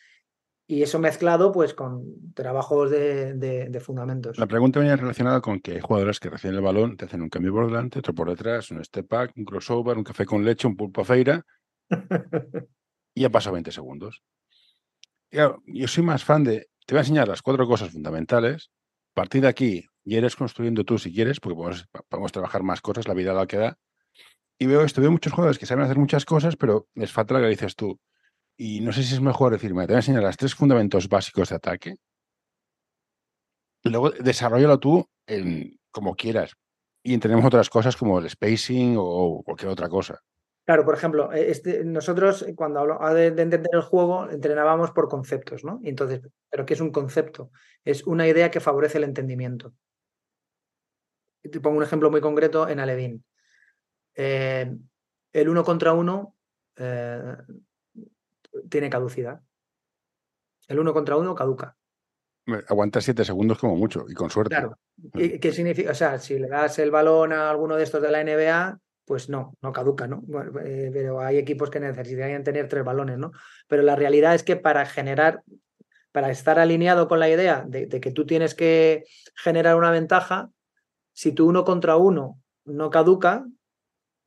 y eso mezclado pues con trabajos de, fundamentos. La pregunta venía relacionada con que hay jugadores que reciben el balón, te hacen un cambio por delante, otro por detrás, un step back, un crossover, un café con leche, un pulpo feira y ya pasado 20 segundos. yo soy más fan de, te voy a enseñar las cuatro cosas fundamentales, a partir de aquí y eres construyendo tú si quieres, porque podemos, trabajar más cosas, la vida la que da. Y veo esto, veo muchos jugadores que saben hacer muchas cosas, pero les falta lo que dices tú. Y no sé si es mejor decirme, te voy a enseñar los tres fundamentos básicos de ataque. Luego desarrollalo tú en, como quieras. Y entendemos otras cosas como el spacing o cualquier otra cosa. Claro, por ejemplo, e, este, nosotros eh, cuando hablo de, de, entender el juego entrenábamos por conceptos, ¿no? entonces, ¿pero qué es un concepto? Es una idea que favorece el entendimiento. Te pongo un ejemplo muy concreto en Alevín. Eh, el uno contra uno eh, tiene caducidad. El uno contra uno caduca. Aguanta siete segundos como mucho y con suerte. Claro. ¿Qué significa? O sea, si le das el balón a alguno de estos de la NBA, pues no, no caduca, ¿no? Eh, pero hay equipos que necesitarían tener tres balones, ¿no? Pero la realidad es que para generar, para estar alineado con la idea de, que tú tienes que generar una ventaja, si tú uno contra uno no caduca,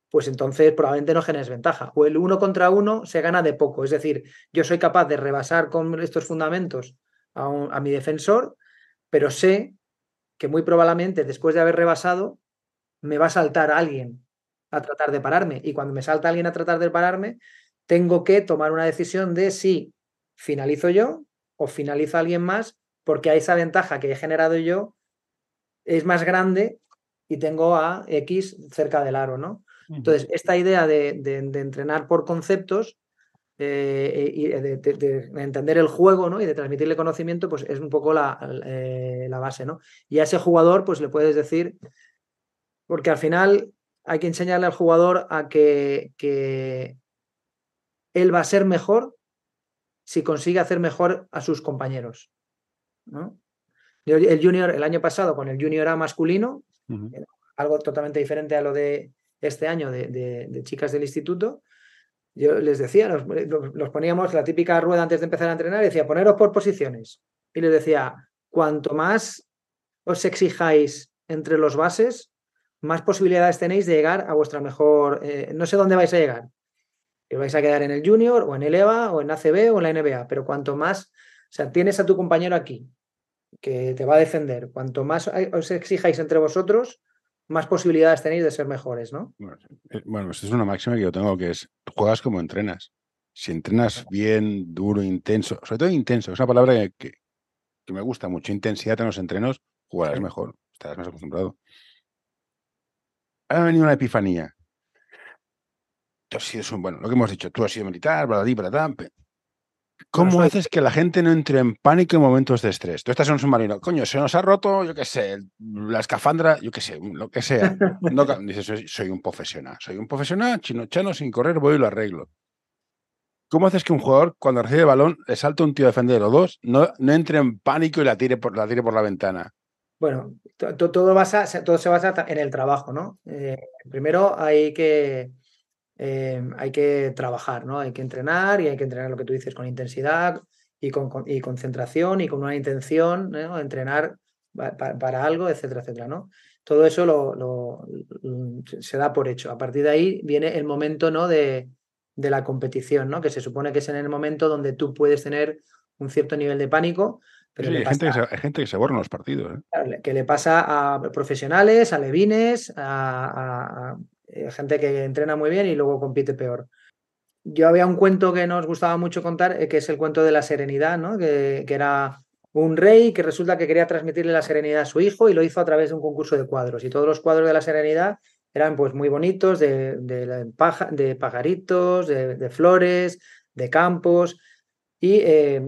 pues entonces probablemente no generes ventaja. O el uno contra uno se gana de poco. Es decir, yo soy capaz de rebasar con estos fundamentos a, a mi defensor, pero sé que muy probablemente después de haber rebasado me va a saltar alguien a tratar de pararme. Y cuando me salta alguien a tratar de pararme, tengo que tomar una decisión de si finalizo yo o finaliza alguien más, porque esa ventaja que he generado yo es más grande y tengo a X cerca del aro, ¿no? Entonces, esta idea de, entrenar por conceptos eh, y de, entender el juego ¿no? y de transmitirle conocimiento, pues es un poco la, eh, la, base, ¿no? Y a ese jugador, pues le puedes decir, porque al final hay que enseñarle al jugador a que, que él va a ser mejor si consigue hacer mejor a sus compañeros. El junior, el año pasado, con el junior A masculino, algo totalmente diferente a lo de este año de, chicas del instituto, yo les decía, los, poníamos la típica rueda antes de empezar a entrenar, y decía, poneros por posiciones. Y les decía, cuanto más os exijáis entre los bases, más posibilidades tenéis de llegar a vuestra mejor. Eh, no sé dónde vais a llegar. Si vais a quedar en el Junior o en el EVA o en ACB o en la NBA, pero cuanto más, o sea, tienes a tu compañero aquí que te va a defender, cuanto más os exijáis entre vosotros, más posibilidades tenéis de ser mejores, ¿no? Bueno, eh, esto es una máxima que yo tengo, que es, juegas como entrenas. Si entrenas bien, duro, intenso, sobre todo intenso, es una palabra que, que, me gusta mucho, intensidad en los entrenos, jugarás mejor, estarás más acostumbrado ha venido una epifanía. Tú has sido un, bueno, lo que hemos dicho, tú has sido militar, bla, bla, bla, ¿Cómo haces que la gente no entre en pánico en momentos de estrés? Tú estás en un submarino, coño, se nos ha roto, yo qué sé, la escafandra, yo qué sé, lo que sea. No, dices, soy, un profesional, soy un profesional, chino chano, sin correr, voy y lo arreglo. ¿Cómo haces que un jugador, cuando recibe el balón, le salta un tío a defender los dos, no, no entre en pánico y la tire por la, tire por la ventana? Bueno, todo, todo se basa en el trabajo, ¿no? Eh, primero hay que, Em, hay que trabajar, ¿no? Hay que entrenar y hay que entrenar lo que tú dices con intensidad y con, concentración y con una intención, ¿no? Entrenar para, algo, etcétera, etcétera, ¿no? Todo eso lo, se da por hecho. A partir de ahí viene el momento, ¿no? De, de la competición, ¿no? Que se supone que es en el momento donde tú puedes tener un cierto nivel de pánico, pero hay, gente que se, hay, gente que se, borra en los partidos. ¿eh? Que le pasa a profesionales, a levines, a, gente que entrena muy bien y luego compite peor. Yo había un cuento que nos gustaba mucho contar, eh, que es el cuento de la serenidad, ¿no? que, era un rey que resulta que quería transmitirle la serenidad a su hijo y lo hizo a través de un concurso de cuadros. Y todos los cuadros de la serenidad eran pues muy bonitos, de, de, pajaritos, de, flores, de campos. Y eh,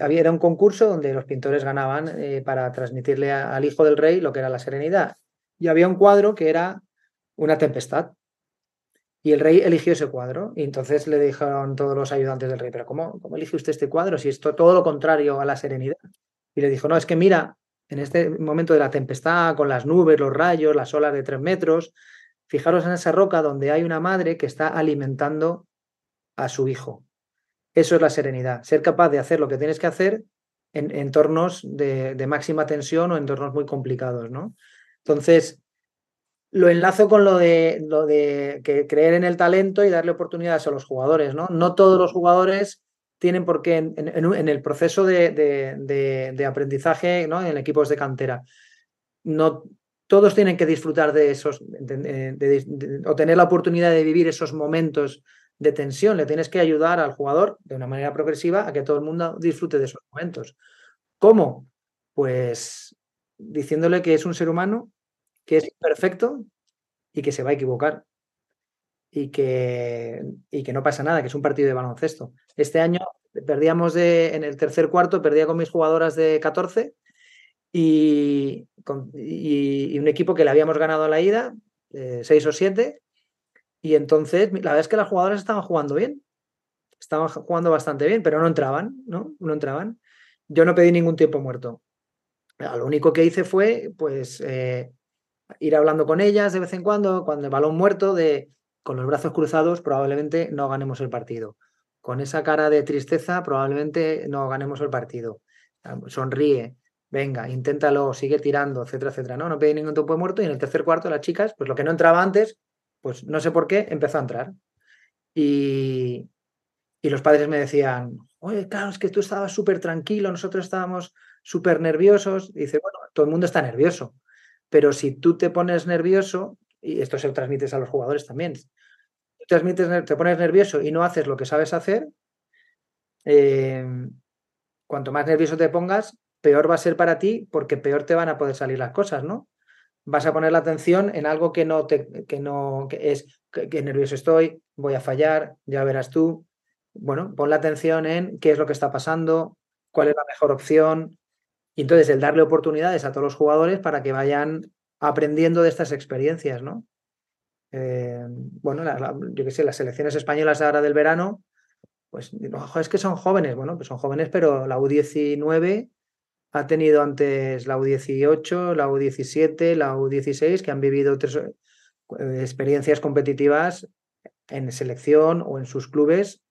había, era un concurso donde los pintores ganaban para transmitirle al hijo del rey lo que era la serenidad. Y había un cuadro que era una tempestad. Y el rey eligió ese cuadro. Y entonces le dijeron todos los ayudantes del rey, pero ¿cómo, cómo elige usted este cuadro si es todo lo contrario a la serenidad? Y le dijo, no, es que mira, en este momento de la tempestad, con las nubes, los rayos, las olas de tres metros, fijaros en esa roca donde hay una madre que está alimentando a su hijo. Eso es la serenidad, ser capaz de hacer lo que tienes que hacer en entornos de, de máxima tensión o entornos muy complicados, ¿no? Entonces, lo enlazo con lo de, lo de que creer en el talento y darle oportunidades a los jugadores, ¿no? No todos los jugadores tienen por qué en, el proceso de, de, aprendizaje, ¿no? En equipos de cantera. No todos tienen que disfrutar de esos, o tener la oportunidad de vivir esos momentos de tensión. Le tienes que ayudar al jugador de una manera progresiva a que todo el mundo disfrute de esos momentos. ¿Cómo? Pues diciéndole que es un ser humano que es perfecto y que se va a equivocar. Y que, y que no pasa nada, que es un partido de baloncesto. Este año perdíamos de, en el tercer cuarto, perdía con mis jugadoras de 14 y, y, un equipo que le habíamos ganado a la ida, 6 eh, o 7. Y entonces, la verdad es que las jugadoras estaban jugando bien. Estaban jugando bastante bien, pero no entraban, ¿no? No entraban. Yo no pedí ningún tiempo muerto. Lo único que hice fue, pues, eh, ir hablando con ellas de vez en cuando, cuando el balón muerto, de con los brazos cruzados, probablemente no ganemos el partido. Con esa cara de tristeza, probablemente no ganemos el partido. Sonríe, venga, inténtalo, sigue tirando, etcétera, etcétera. No, no pedí ningún topo de muerto. Y en el tercer cuarto, las chicas, pues lo que no entraba antes, pues no sé por qué, empezó a entrar. Y, y los padres me decían, oye, claro, es que tú estabas súper tranquilo, nosotros estábamos súper nerviosos. Dice, bueno, todo el mundo está nervioso. Pero si tú te pones nervioso, y esto se lo transmites a los jugadores también, transmites, te pones nervioso y no haces lo que sabes hacer, em, cuanto más nervioso te pongas, peor va a ser para ti porque peor te van a poder salir las cosas, ¿no? Vas a poner la atención en algo que no te, que no, que es, que, nervioso estoy, voy a fallar, ya verás tú. Bueno, pon la atención en qué es lo que está pasando, cuál es la mejor opción, y entonces el darle oportunidades a todos los jugadores para que vayan aprendiendo de estas experiencias, ¿no? Eh, bueno, yo qué sé, las selecciones españolas ahora del verano, pues es que son jóvenes, bueno, pues son jóvenes, pero la U19 ha tenido antes la U18, la U17, la U16, que han vivido tres eh, experiencias competitivas en selección o en sus clubes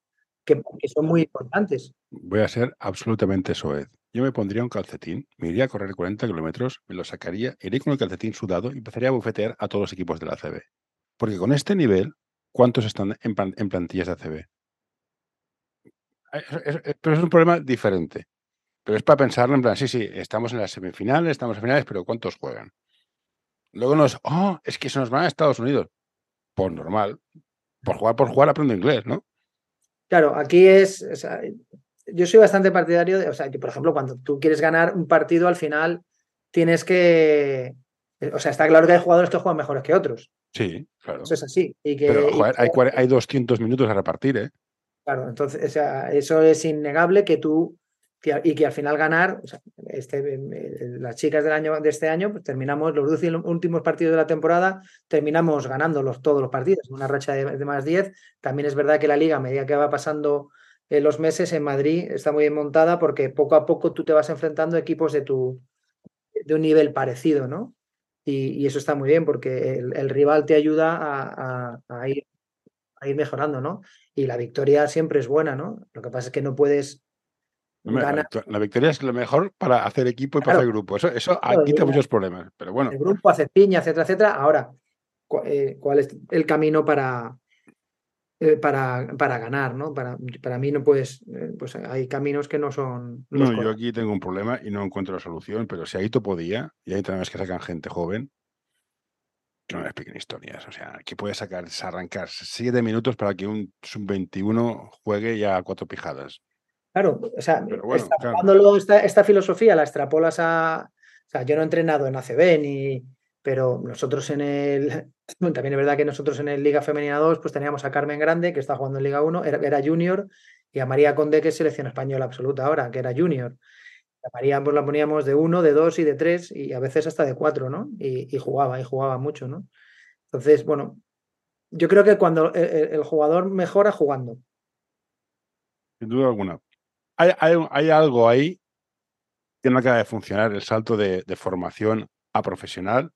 que, que son muy importantes. Voy a ser absolutamente soez. Yo me pondría un calcetín, me iría a correr 40 kilómetros, me lo sacaría, iría con el calcetín sudado y empezaría a bufetear a todos los equipos de la ACB. Porque con este nivel, ¿cuántos están en, plantillas de ACB? pero es un problema diferente. Pero es para pensarlo en plan, sí, sí, estamos en las semifinales, estamos en finales, pero ¿cuántos juegan? Luego no es, oh, es que se nos van a Estados Unidos. Pues normal. Por jugar, por jugar aprendo inglés, ¿no? Claro, aquí es, yo soy bastante partidario de, o sea, que por ejemplo, cuando tú quieres ganar un partido, al final tienes que, o sea, está claro que hay jugadores que juegan mejores que otros. Sí, claro. Eso es así. Y que, Pero hay, hay 200 minutos a repartir, ¿eh? Claro, entonces, o sea, eso es innegable que tú y que al final ganar, este, eh, las chicas del año de este año, pues terminamos los últimos partidos de la temporada, terminamos ganando todos los partidos, una racha de, más 10. También es verdad que la liga, a medida que va pasando eh, los meses en Madrid, está muy bien montada porque poco a poco tú te vas enfrentando a equipos de tu de un nivel parecido, ¿no? Y, eso está muy bien porque el, rival te ayuda a, ir, a ir mejorando, ¿no? Y la victoria siempre es buena, ¿no? Lo que pasa es que no puedes la, victoria es lo mejor para hacer equipo y para hacer grupo. Eso, eso quita muchos problemas. Pero bueno. El grupo, hace piña, etcétera, etcétera. Ahora, eh, ¿cuál es el camino para, eh, para, para, ganar? ¿no? Para, para mí no puedes. Eh, pues hay caminos que no son. No, yo aquí tengo un problema y no encuentro la solución, pero si Aito podía, y hay también que sacan gente joven, que no me expliquen historias. O sea, que puede sacar, arrancar siete minutos para que un sub-21 juegue ya cuatro pijadas. Claro, o sea, esta, filosofía la extrapolas a. O sea, yo no he entrenado en ACB ni. Pero nosotros en el. También es verdad que nosotros en el Liga Femenina 2, pues teníamos a Carmen Grande, que está jugando en Liga 1, era, junior, y a María Conde, que es selección española absoluta ahora, que era junior. A María pues la poníamos de 1, de 2 y de 3, y a veces hasta de 4, ¿no? Y, jugaba, y jugaba mucho, ¿no? Entonces, bueno, yo creo que cuando el jugador mejora jugando. Sin duda alguna hay, algo ahí que no acaba de funcionar, el salto de, formación a profesional,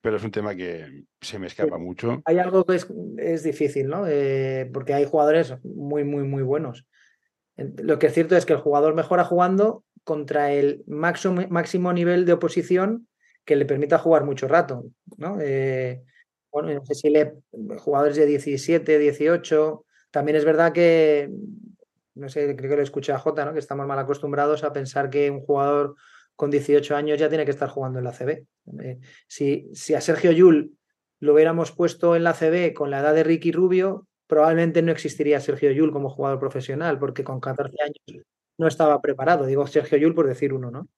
pero es un tema que se me escapa mucho. Hay algo que es, difícil, ¿no? Eh, porque hay jugadores muy, muy, muy buenos. Lo que es cierto es que el jugador mejora jugando contra el máximo, máximo nivel de oposición que le permita jugar mucho rato, ¿no? Eh, bueno, no sé si le, jugadores de 17, 18, también es verdad que no sé, creo que lo escuché a Jota, ¿no? que estamos mal acostumbrados a pensar que un jugador con 18 años ya tiene que estar jugando en la CB. Eh, si, si, a Sergio Yul lo hubiéramos puesto en la CB con la edad de Ricky Rubio, probablemente no existiría Sergio Yul como jugador profesional, porque con 14 años no estaba preparado. Digo Sergio Yul por decir uno, ¿no?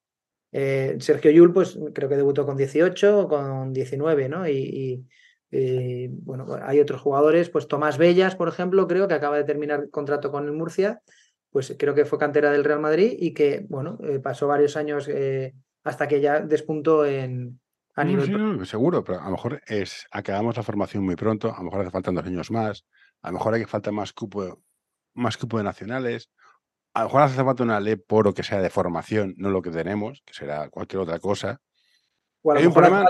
Eh, Sergio Yul, pues creo que debutó con 18 o con 19, ¿no? y, eh, bueno, hay otros jugadores, pues Tomás Bellas, por ejemplo, creo que acaba de terminar contrato con el Murcia, pues creo que fue cantera del Real Madrid y que, bueno, eh, pasó varios años eh, hasta que ya despuntó en... A nivel... seguro, pero a lo mejor es, acabamos la formación muy pronto, a lo mejor hace falta dos años más, a lo mejor hay que falta más cupo, más cupo de nacionales, a lo mejor hace falta una ley poro que sea de formación, no lo que tenemos, que será cualquier otra cosa. hay un problema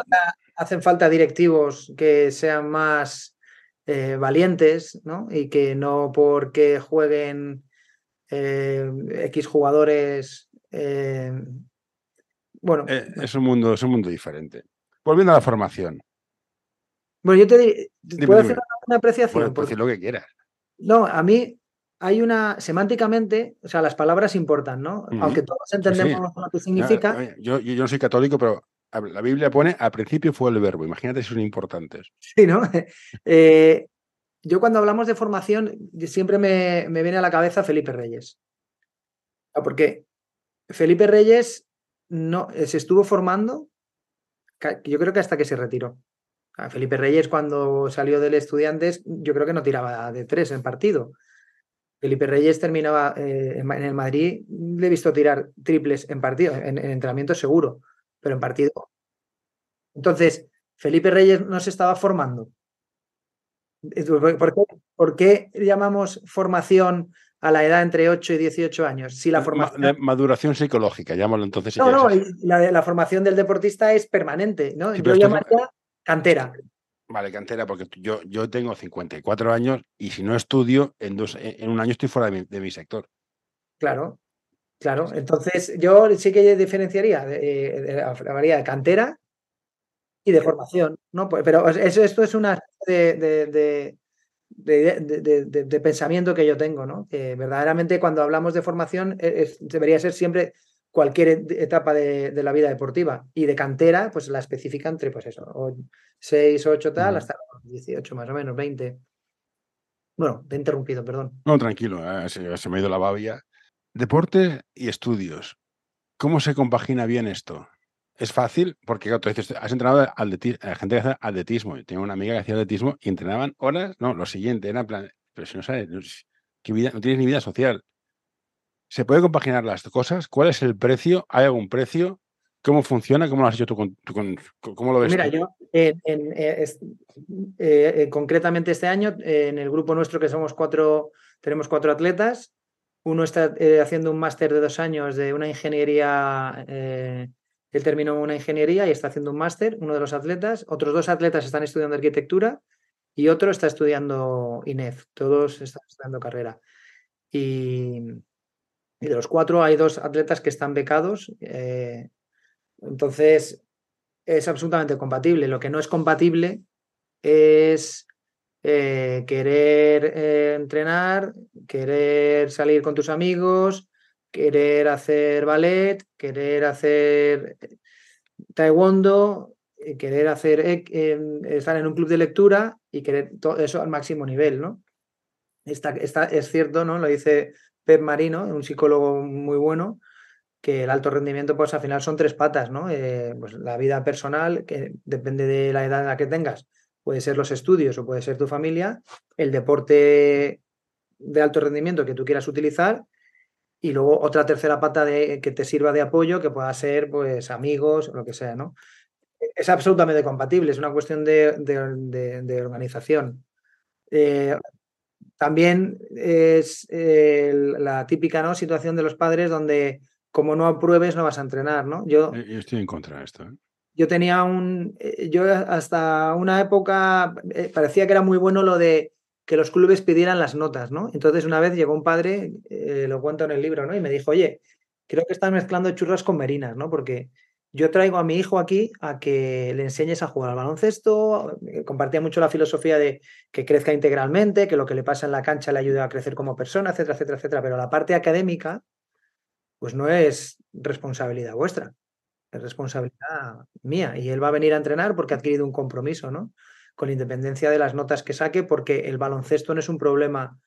hacen falta directivos que sean más eh, valientes, ¿no? Y que no porque jueguen eh, X jugadores. Eh, bueno. es, un mundo, es un mundo diferente. Volviendo a la formación. Bueno, yo te ¿puedo hacer una apreciación? Puedes decir lo que quieras. No, a mí hay una, semánticamente, o sea, las palabras importan, ¿no? Aunque todos entendemos lo que significa. yo, yo, no soy católico, pero la Biblia pone, al principio fue el verbo, imagínate si son importantes. Sí, ¿no? Eh, yo cuando hablamos de formación siempre me, viene a la cabeza Felipe Reyes. Porque Felipe Reyes no, eh, se estuvo formando, yo creo que hasta que se retiró. Felipe Reyes cuando salió del Estudiantes, yo creo que no tiraba de tres en partido. Felipe Reyes terminaba eh, en el Madrid, le he visto tirar triples en partido, en entrenamiento seguro pero en partido. Entonces, Felipe Reyes no se estaba formando. ¿Por qué, llamamos formación a la edad entre 8 y 18 años? Si la formación... Maduración psicológica, llámalo entonces. no, no, la, formación del deportista es permanente, ¿no? yo llamaría cantera. Vale, cantera, porque yo, yo tengo 54 años y si no estudio, en, dos, en un año estoy fuera de mi sector. Claro, Claro, entonces yo sí que diferenciaría de, de, de cantera y de formación, ¿no? Pues, pero esto es una de, de, pensamiento que yo tengo, ¿no? Que verdaderamente cuando hablamos de formación e, debería ser siempre cualquier etapa de, la vida deportiva y de cantera, pues la específica entre, pues eso, 6, 8 tal, hasta 18 más o menos, 20. Bueno, te he interrumpido, perdón. No, tranquilo, eh, se, me ha ido la babia. Deporte y estudios. ¿Cómo se compagina bien esto? Es fácil porque claro, tú dices, has entrenado eh, gente que hace atletismo. Yo tengo una amiga que hacía atletismo y entrenaban horas. No, lo siguiente era plan, pero si no sabes, ¿Qué vida? No tienes ni vida social. ¿Se puede compaginar las cosas? ¿Cuál es el precio? ¿Hay algún precio? ¿Cómo funciona? ¿Cómo lo has hecho tú? Con, ¿Cómo lo ves? Mira, yo eh, eh, concretamente este año, en el grupo nuestro que somos cuatro, tenemos cuatro atletas. Uno está haciendo un máster de dos años de una ingeniería él terminó una ingeniería y está haciendo un máster, uno de los atletas. Otros dos atletas están estudiando arquitectura y otro está estudiando INEF. Todos están estudiando carrera. Y, de los cuatro hay dos atletas que están becados. Eh, entonces, es absolutamente compatible. Lo que no es compatible es eh, querer eh, entrenar, querer salir con tus amigos, querer hacer ballet, querer hacer taekwondo, eh, querer hacer estar en un club de lectura y querer todo eso al máximo nivel, ¿no? Está, es cierto, ¿no? Lo dice Pep Marino, un psicólogo muy bueno, que el alto rendimiento, pues al final son tres patas, ¿no? Pues la vida personal, que depende de la edad en la que tengas, puede ser los estudios o puede ser tu familia, el deporte de alto rendimiento que tú quieras utilizar y luego otra tercera pata de, que te sirva de apoyo, que pueda ser pues amigos, o lo que sea, ¿no? Es absolutamente compatible, es una cuestión de, organización. Eh, también es la típica ¿no? situación de los padres donde como no apruebes no vas a entrenar, ¿no? Yo, yo estoy en contra de esto. ¿eh? Yo tenía un, eh, yo hasta una época parecía que era muy bueno lo de que los clubes pidieran las notas, ¿no? Entonces una vez llegó un padre, eh, lo cuento en el libro, ¿no? Y me dijo, oye, creo que estás mezclando churras con merinas, ¿no? Porque yo traigo a mi hijo aquí a que le enseñes a jugar al baloncesto, eh, compartía mucho la filosofía de que crezca integralmente, que lo que le pasa en la cancha le ayude a crecer como persona, etcétera, etcétera, etcétera, pero la parte académica, pues no es responsabilidad vuestra, es responsabilidad mía y él va a venir a entrenar porque ha adquirido un compromiso, ¿no? con independencia de las notas que saque, porque el baloncesto no es un problema,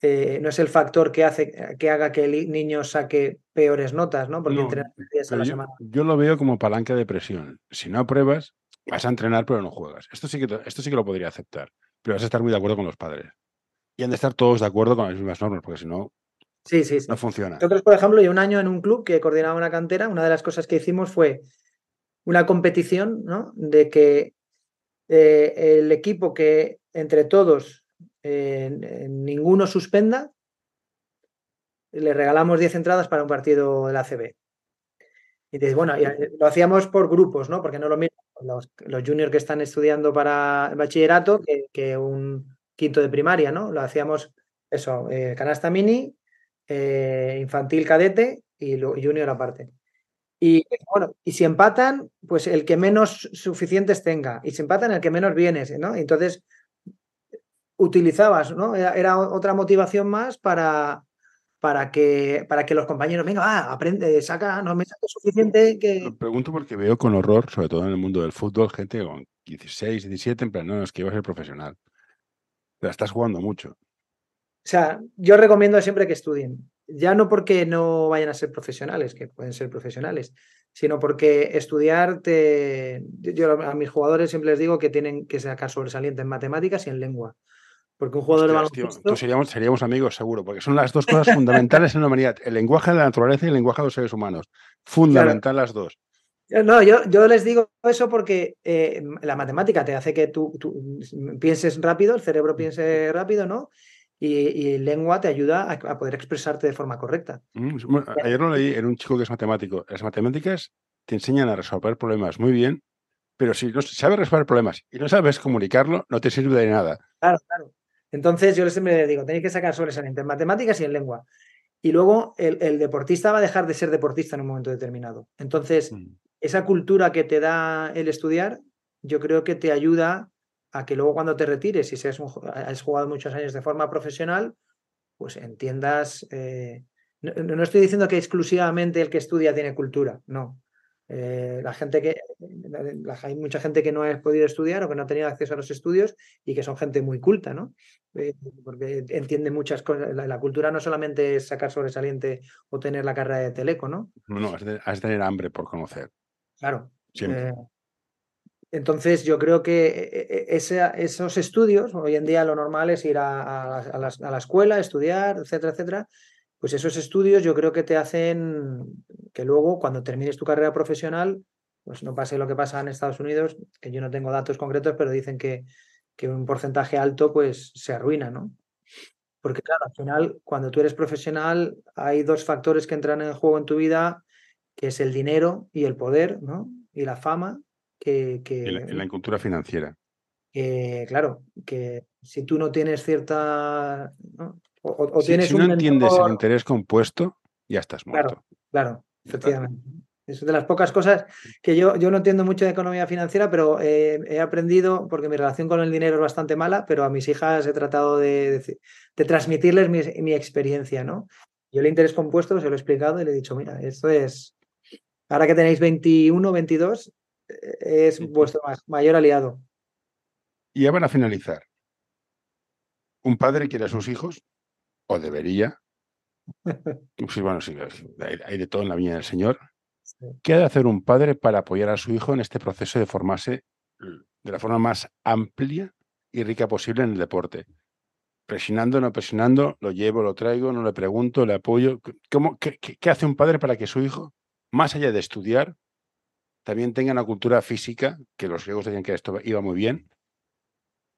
eh, no es el factor que hace que haga que el niño saque peores notas, ¿no? Porque entrena días a la yo, semana. Yo lo veo como palanca de presión. Si no apruebas, vas a entrenar, pero no juegas. Esto sí que, esto sí que lo podría aceptar, pero vas a estar muy de acuerdo con los padres. Y han de estar todos de acuerdo con las mismas normas, porque si no, Sí, sí, No funciona. Nosotros, por ejemplo, y un año en un club que coordinaba una cantera, una de las cosas que hicimos fue una competición, ¿no? De que eh, el equipo que entre todos eh, ninguno suspenda, le regalamos 10 entradas para un partido de la ACB. Y dices, bueno, eh, lo hacíamos por grupos, ¿no? Porque no lo mismo los, los juniors que están estudiando para bachillerato que, un quinto de primaria, ¿no? Lo hacíamos eso, canasta mini, infantil cadete y, junior aparte. Y bueno, y si empatan, pues el que menos suficientes tenga. Y si empatan, el que menos vienes, ¿no? Entonces, utilizabas, ¿no? Era, otra motivación más para, para, que, para que los compañeros, venga, va, aprende, saca, no me saque suficiente que... Lo pregunto porque veo con horror, sobre todo en el mundo del fútbol, gente con 16, 17, en plan, no, es que iba a ser profesional. Pero estás jugando mucho. O sea, yo recomiendo siempre que estudien ya no porque no vayan a ser profesionales, que pueden ser profesionales, sino porque estudiar te... Yo a mis jugadores siempre les digo que tienen que sacar sobresaliente en matemáticas y en lengua. Porque un jugador de baloncesto... seríamos, seríamos amigos, seguro, porque son las dos cosas fundamentales en la humanidad. El lenguaje de la naturaleza y el lenguaje de los seres humanos. Fundamental las dos. No, yo, yo les digo eso porque eh, la matemática te hace que tú, tú, pienses rápido, el cerebro piense rápido, ¿no? Y, lengua te ayuda a, poder expresarte de forma correcta. Mm, ayer lo leí en un chico que es matemático. Las matemáticas te enseñan a resolver problemas muy bien, pero si no sabes resolver problemas y no sabes comunicarlo, no te sirve de nada. Claro, claro. Entonces yo siempre digo, tenéis que sacar sobresaliente en matemáticas y en lengua. Y luego el, deportista va a dejar de ser deportista en un momento determinado. Entonces, mm. esa cultura que te da el estudiar, yo creo que te ayuda a que luego cuando te retires y si has jugado muchos años de forma profesional, pues entiendas. Eh, no, estoy diciendo que exclusivamente el que estudia tiene cultura, no. Eh, la gente que hay mucha gente que no ha podido estudiar o que no ha tenido acceso a los estudios y que son gente muy culta, ¿no? Eh, porque entiende muchas cosas. La, cultura no solamente es sacar sobresaliente o tener la carrera de teleco, ¿no? No, no, has de, tener hambre por conocer. Claro. Entonces yo creo que eh, esos estudios, hoy en día lo normal es ir a, a, la, a la escuela, estudiar, etcétera, etcétera, pues esos estudios yo creo que te hacen que luego cuando termines tu carrera profesional, pues no pase lo que pasa en Estados Unidos, que yo no tengo datos concretos, pero dicen que, que un porcentaje alto pues se arruina, ¿no? Porque claro, al final, cuando tú eres profesional, hay dos factores que entran en juego en tu vida, que es el dinero y el poder, ¿no? Y la fama, que... que en, la, cultura financiera. Que, claro, que si tú no tienes cierta... O, si, tienes si no entiendes el interés compuesto, ya estás muerto. Claro, claro, efectivamente. Es de las pocas cosas que yo, yo no entiendo mucho de economía financiera, pero eh, he aprendido, porque mi relación con el dinero es bastante mala, pero a mis hijas he tratado de, de, transmitirles mi, mi, experiencia, ¿no? Yo el interés compuesto se lo he explicado y le he dicho, mira, esto es, ahora que tenéis 21, 22, eh, es vuestro mayor aliado. Y ya van a finalizar. Un padre quiere a sus hijos, o debería, sí, bueno, sí, hay de todo en la viña del Señor, ¿Qué ha de hacer un padre para apoyar a su hijo en este proceso de formarse de la forma más amplia y rica posible en el deporte? Presionando, no presionando, lo llevo, lo traigo, no le pregunto, le apoyo. ¿Cómo, qué, hace un padre para que su hijo, más allá de estudiar, también tenga una cultura física, que los griegos decían que esto iba muy bien?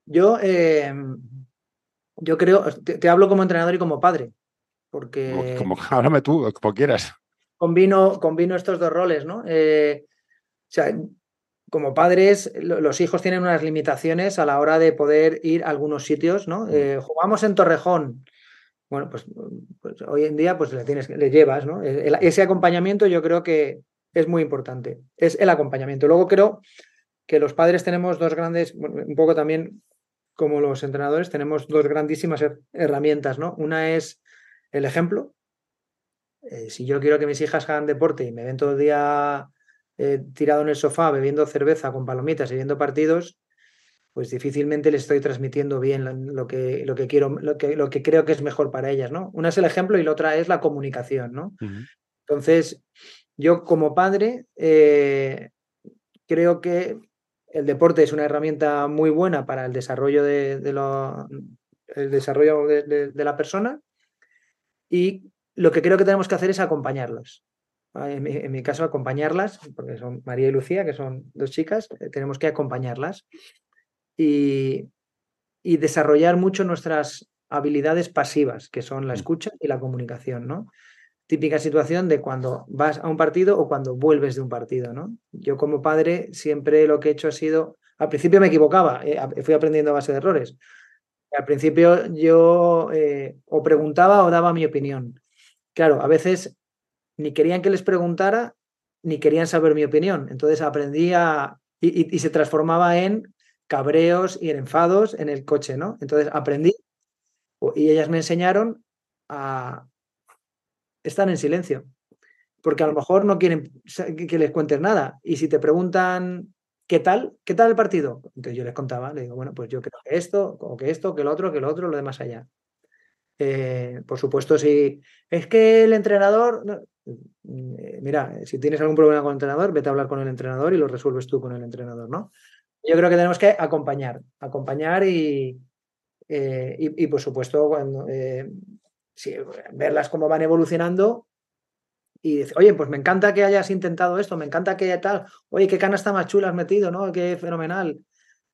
Yo, em, yo creo, te, hablo como entrenador y como padre, porque... Como, háblame tú, como quieras combino, combino estos dos roles, ¿no? Eh, o sea, como padres, los hijos tienen unas limitaciones a la hora de poder ir a algunos sitios, ¿no? Mm. Eh, jugamos en Torrejón. Bueno, pues, pues, hoy en día pues le tienes, le llevas, ¿no? ese acompañamiento yo creo que es muy importante. Es el acompañamiento. Luego creo que los padres tenemos dos grandes, un poco también como los entrenadores, tenemos dos grandísimas herramientas, ¿no? Una es el ejemplo, eh, si yo quiero que mis hijas hagan deporte y me ven todo el día eh, tirado en el sofá bebiendo cerveza con palomitas y viendo partidos, pues difícilmente les estoy transmitiendo bien lo que, lo que quiero, lo que, lo que creo que es mejor para ellas, ¿no? Una es el ejemplo y la otra es la comunicación, ¿no? Entonces, yo como padre eh, creo que el deporte es una herramienta muy buena para el desarrollo de, lo, el desarrollo de, de la persona y lo que creo que tenemos que hacer es acompañarlos. En mi, caso, acompañarlas, porque son María y Lucía, que son dos chicas, eh, tenemos que acompañarlas y, desarrollar mucho nuestras habilidades pasivas, que son la mm. escucha y la comunicación, ¿no? Típica situación de cuando vas a un partido o cuando vuelves de un partido, ¿no? Yo como padre siempre lo que he hecho ha sido, al principio me equivocaba, eh, fui aprendiendo a base de errores. Al principio yo eh, o preguntaba o daba mi opinión claro, a veces ni querían que les preguntara, ni querían saber mi opinión. Entonces aprendí a, y, se transformaba en cabreos y en enfados en el coche, ¿no? Entonces aprendí y ellas me enseñaron a estar en silencio, porque a lo mejor no quieren que les cuentes nada. Y si te preguntan, ¿qué tal? ¿Qué tal el partido? Entonces yo les contaba, le digo, bueno, pues yo creo que esto, o que esto, que lo otro, que lo otro, lo demás allá. Eh, por supuesto, si es que el entrenador, mm, mira, si tienes algún problema con el entrenador, vete a hablar con el entrenador y lo resuelves tú con el entrenador, ¿no? Yo creo que tenemos que acompañar, acompañar y, eh, y, por supuesto, cuando, eh, verlas cómo van evolucionando y decir, oye, pues me encanta que hayas intentado esto, me encanta que tal, oye, qué canasta más chula has metido, ¿no? Qué fenomenal.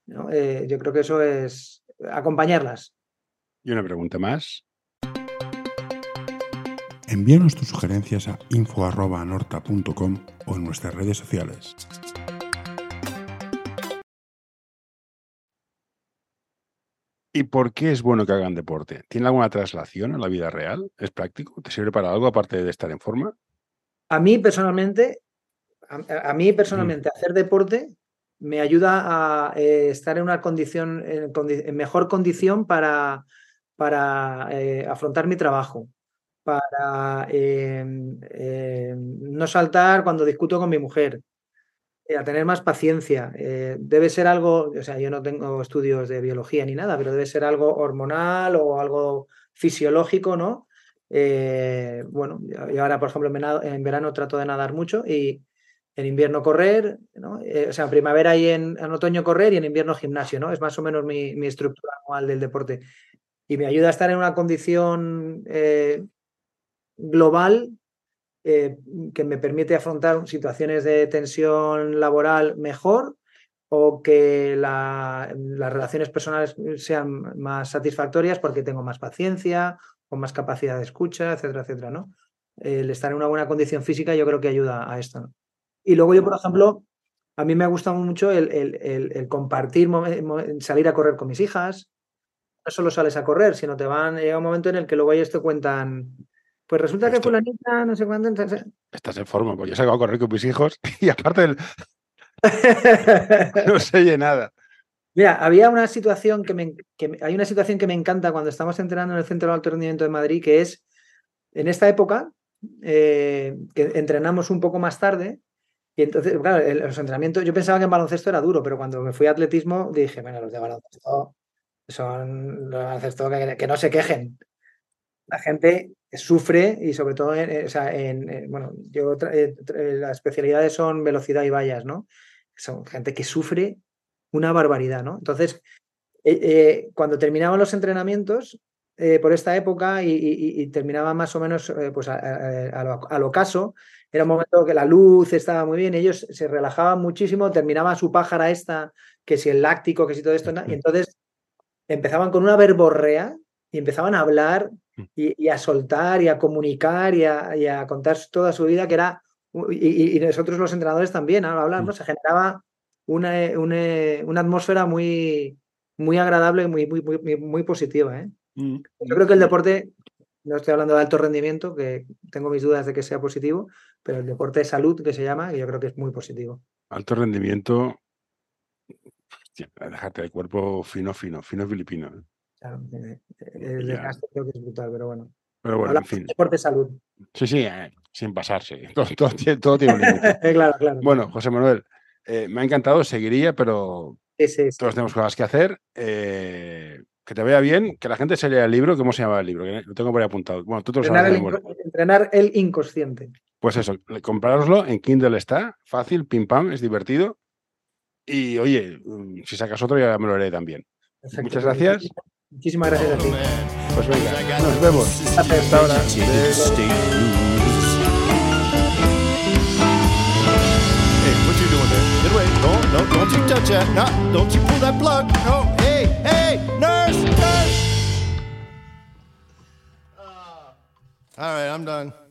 yo creo que eso es acompañarlas. Y una pregunta más. Envíanos tus sugerencias a info.norta.com o en nuestras redes sociales. ¿Y por qué es bueno que hagan deporte? ¿Tiene alguna traslación en la vida real? ¿Es práctico? ¿Te sirve para algo aparte de estar en forma? A mí personalmente, a, mí personalmente hacer deporte me ayuda a eh, estar en una condición, en, mejor condición para, para eh, afrontar mi trabajo para em, em, no saltar cuando discuto con mi mujer, a tener más paciencia. Eh, debe ser algo, o sea, yo no tengo estudios de biología ni nada, pero debe ser algo hormonal o algo fisiológico, ¿no? Eh, bueno, yo ahora, por ejemplo, en verano trato de nadar mucho y, en invierno correr, ¿no? Eh, o sea, en primavera y en, otoño correr y en invierno gimnasio, ¿no? Es más o menos mi, estructura anual del deporte. Y me ayuda a estar en una condición eh, global eh, que me permite afrontar situaciones de tensión laboral mejor o que las relaciones personales sean más satisfactorias porque tengo más paciencia o más capacidad de escucha, etcétera, etcétera, ¿no? El estar en una buena condición física yo creo que ayuda a esto. Y luego yo, por ejemplo, a mí me ha gustado mucho el, compartir, salir a correr con mis hijas. No solo sales a correr, sino te van, llega un momento en el que luego ellos te cuentan, pues resulta que fulanita, no sé cuánto. Estás en forma, pues yo salgo a correr con mis hijos y aparte del... no se oye nada. Mira, había una situación que me, hay una situación que me encanta cuando estamos entrenando en el Centro de Alto Rendimiento de Madrid, que es en esta época eh, que entrenamos un poco más tarde. Y entonces, claro, los entrenamientos, yo pensaba que en baloncesto era duro, pero cuando me fui a atletismo dije, bueno, los de baloncesto son los de baloncesto que, no se quejen. La gente sufre y sobre todo, en, o sea, en, bueno, yo eh, las especialidades son velocidad y vallas, ¿no? Son gente que sufre una barbaridad, ¿no? Entonces, eh, eh, cuando terminaban los entrenamientos eh, por esta época y, terminaba más o menos pues al ocaso, era un momento que la luz estaba muy bien, ellos se relajaban muchísimo, terminaba su pájara esta, que si el láctico, que si todo esto, y entonces empezaban con una verborrea y empezaban a hablar mm. y, a soltar y a comunicar y a, contar toda su vida, que era, y, nosotros los entrenadores también, a hablar, ¿no? Mm. Se generaba una, eh, eh, una, atmósfera muy, muy agradable y muy, muy, muy, muy positiva. ¿eh? Mm. Yo creo que el deporte, no estoy hablando de alto rendimiento, que tengo mis dudas de que sea positivo, pero el deporte de salud, que se llama, yo creo que es muy positivo. Alto rendimiento, dejarte el cuerpo fino, fino, fino filipino. Claro, el desgaste creo que es brutal, pero bueno. Pero bueno, en fin. Deporte de salud. Sí, sí, sin pasarse. Todo, tiene un límite. claro, claro. Bueno, José Manuel, eh, me ha encantado, seguiría, pero todos tenemos cosas que hacer. Eh, que te vea bien, que la gente se lea el libro. ¿Cómo se llama el libro? lo tengo por ahí apuntado. Bueno, tú te lo entrenar, sabes, el, entrenar el inconsciente. Pues eso, comprároslo en Kindle está, fácil, pim pam, es divertido. Y oye, mm, si sacas otro ya me lo haré también. Muchas gracias. Muchísimas gracias a ti. Pues venga, nos vemos. Hasta ahora. No, don't you touch that. No, don't you pull that plug. No, hey, hey, nurse, nurse. Uh, all right, I'm done.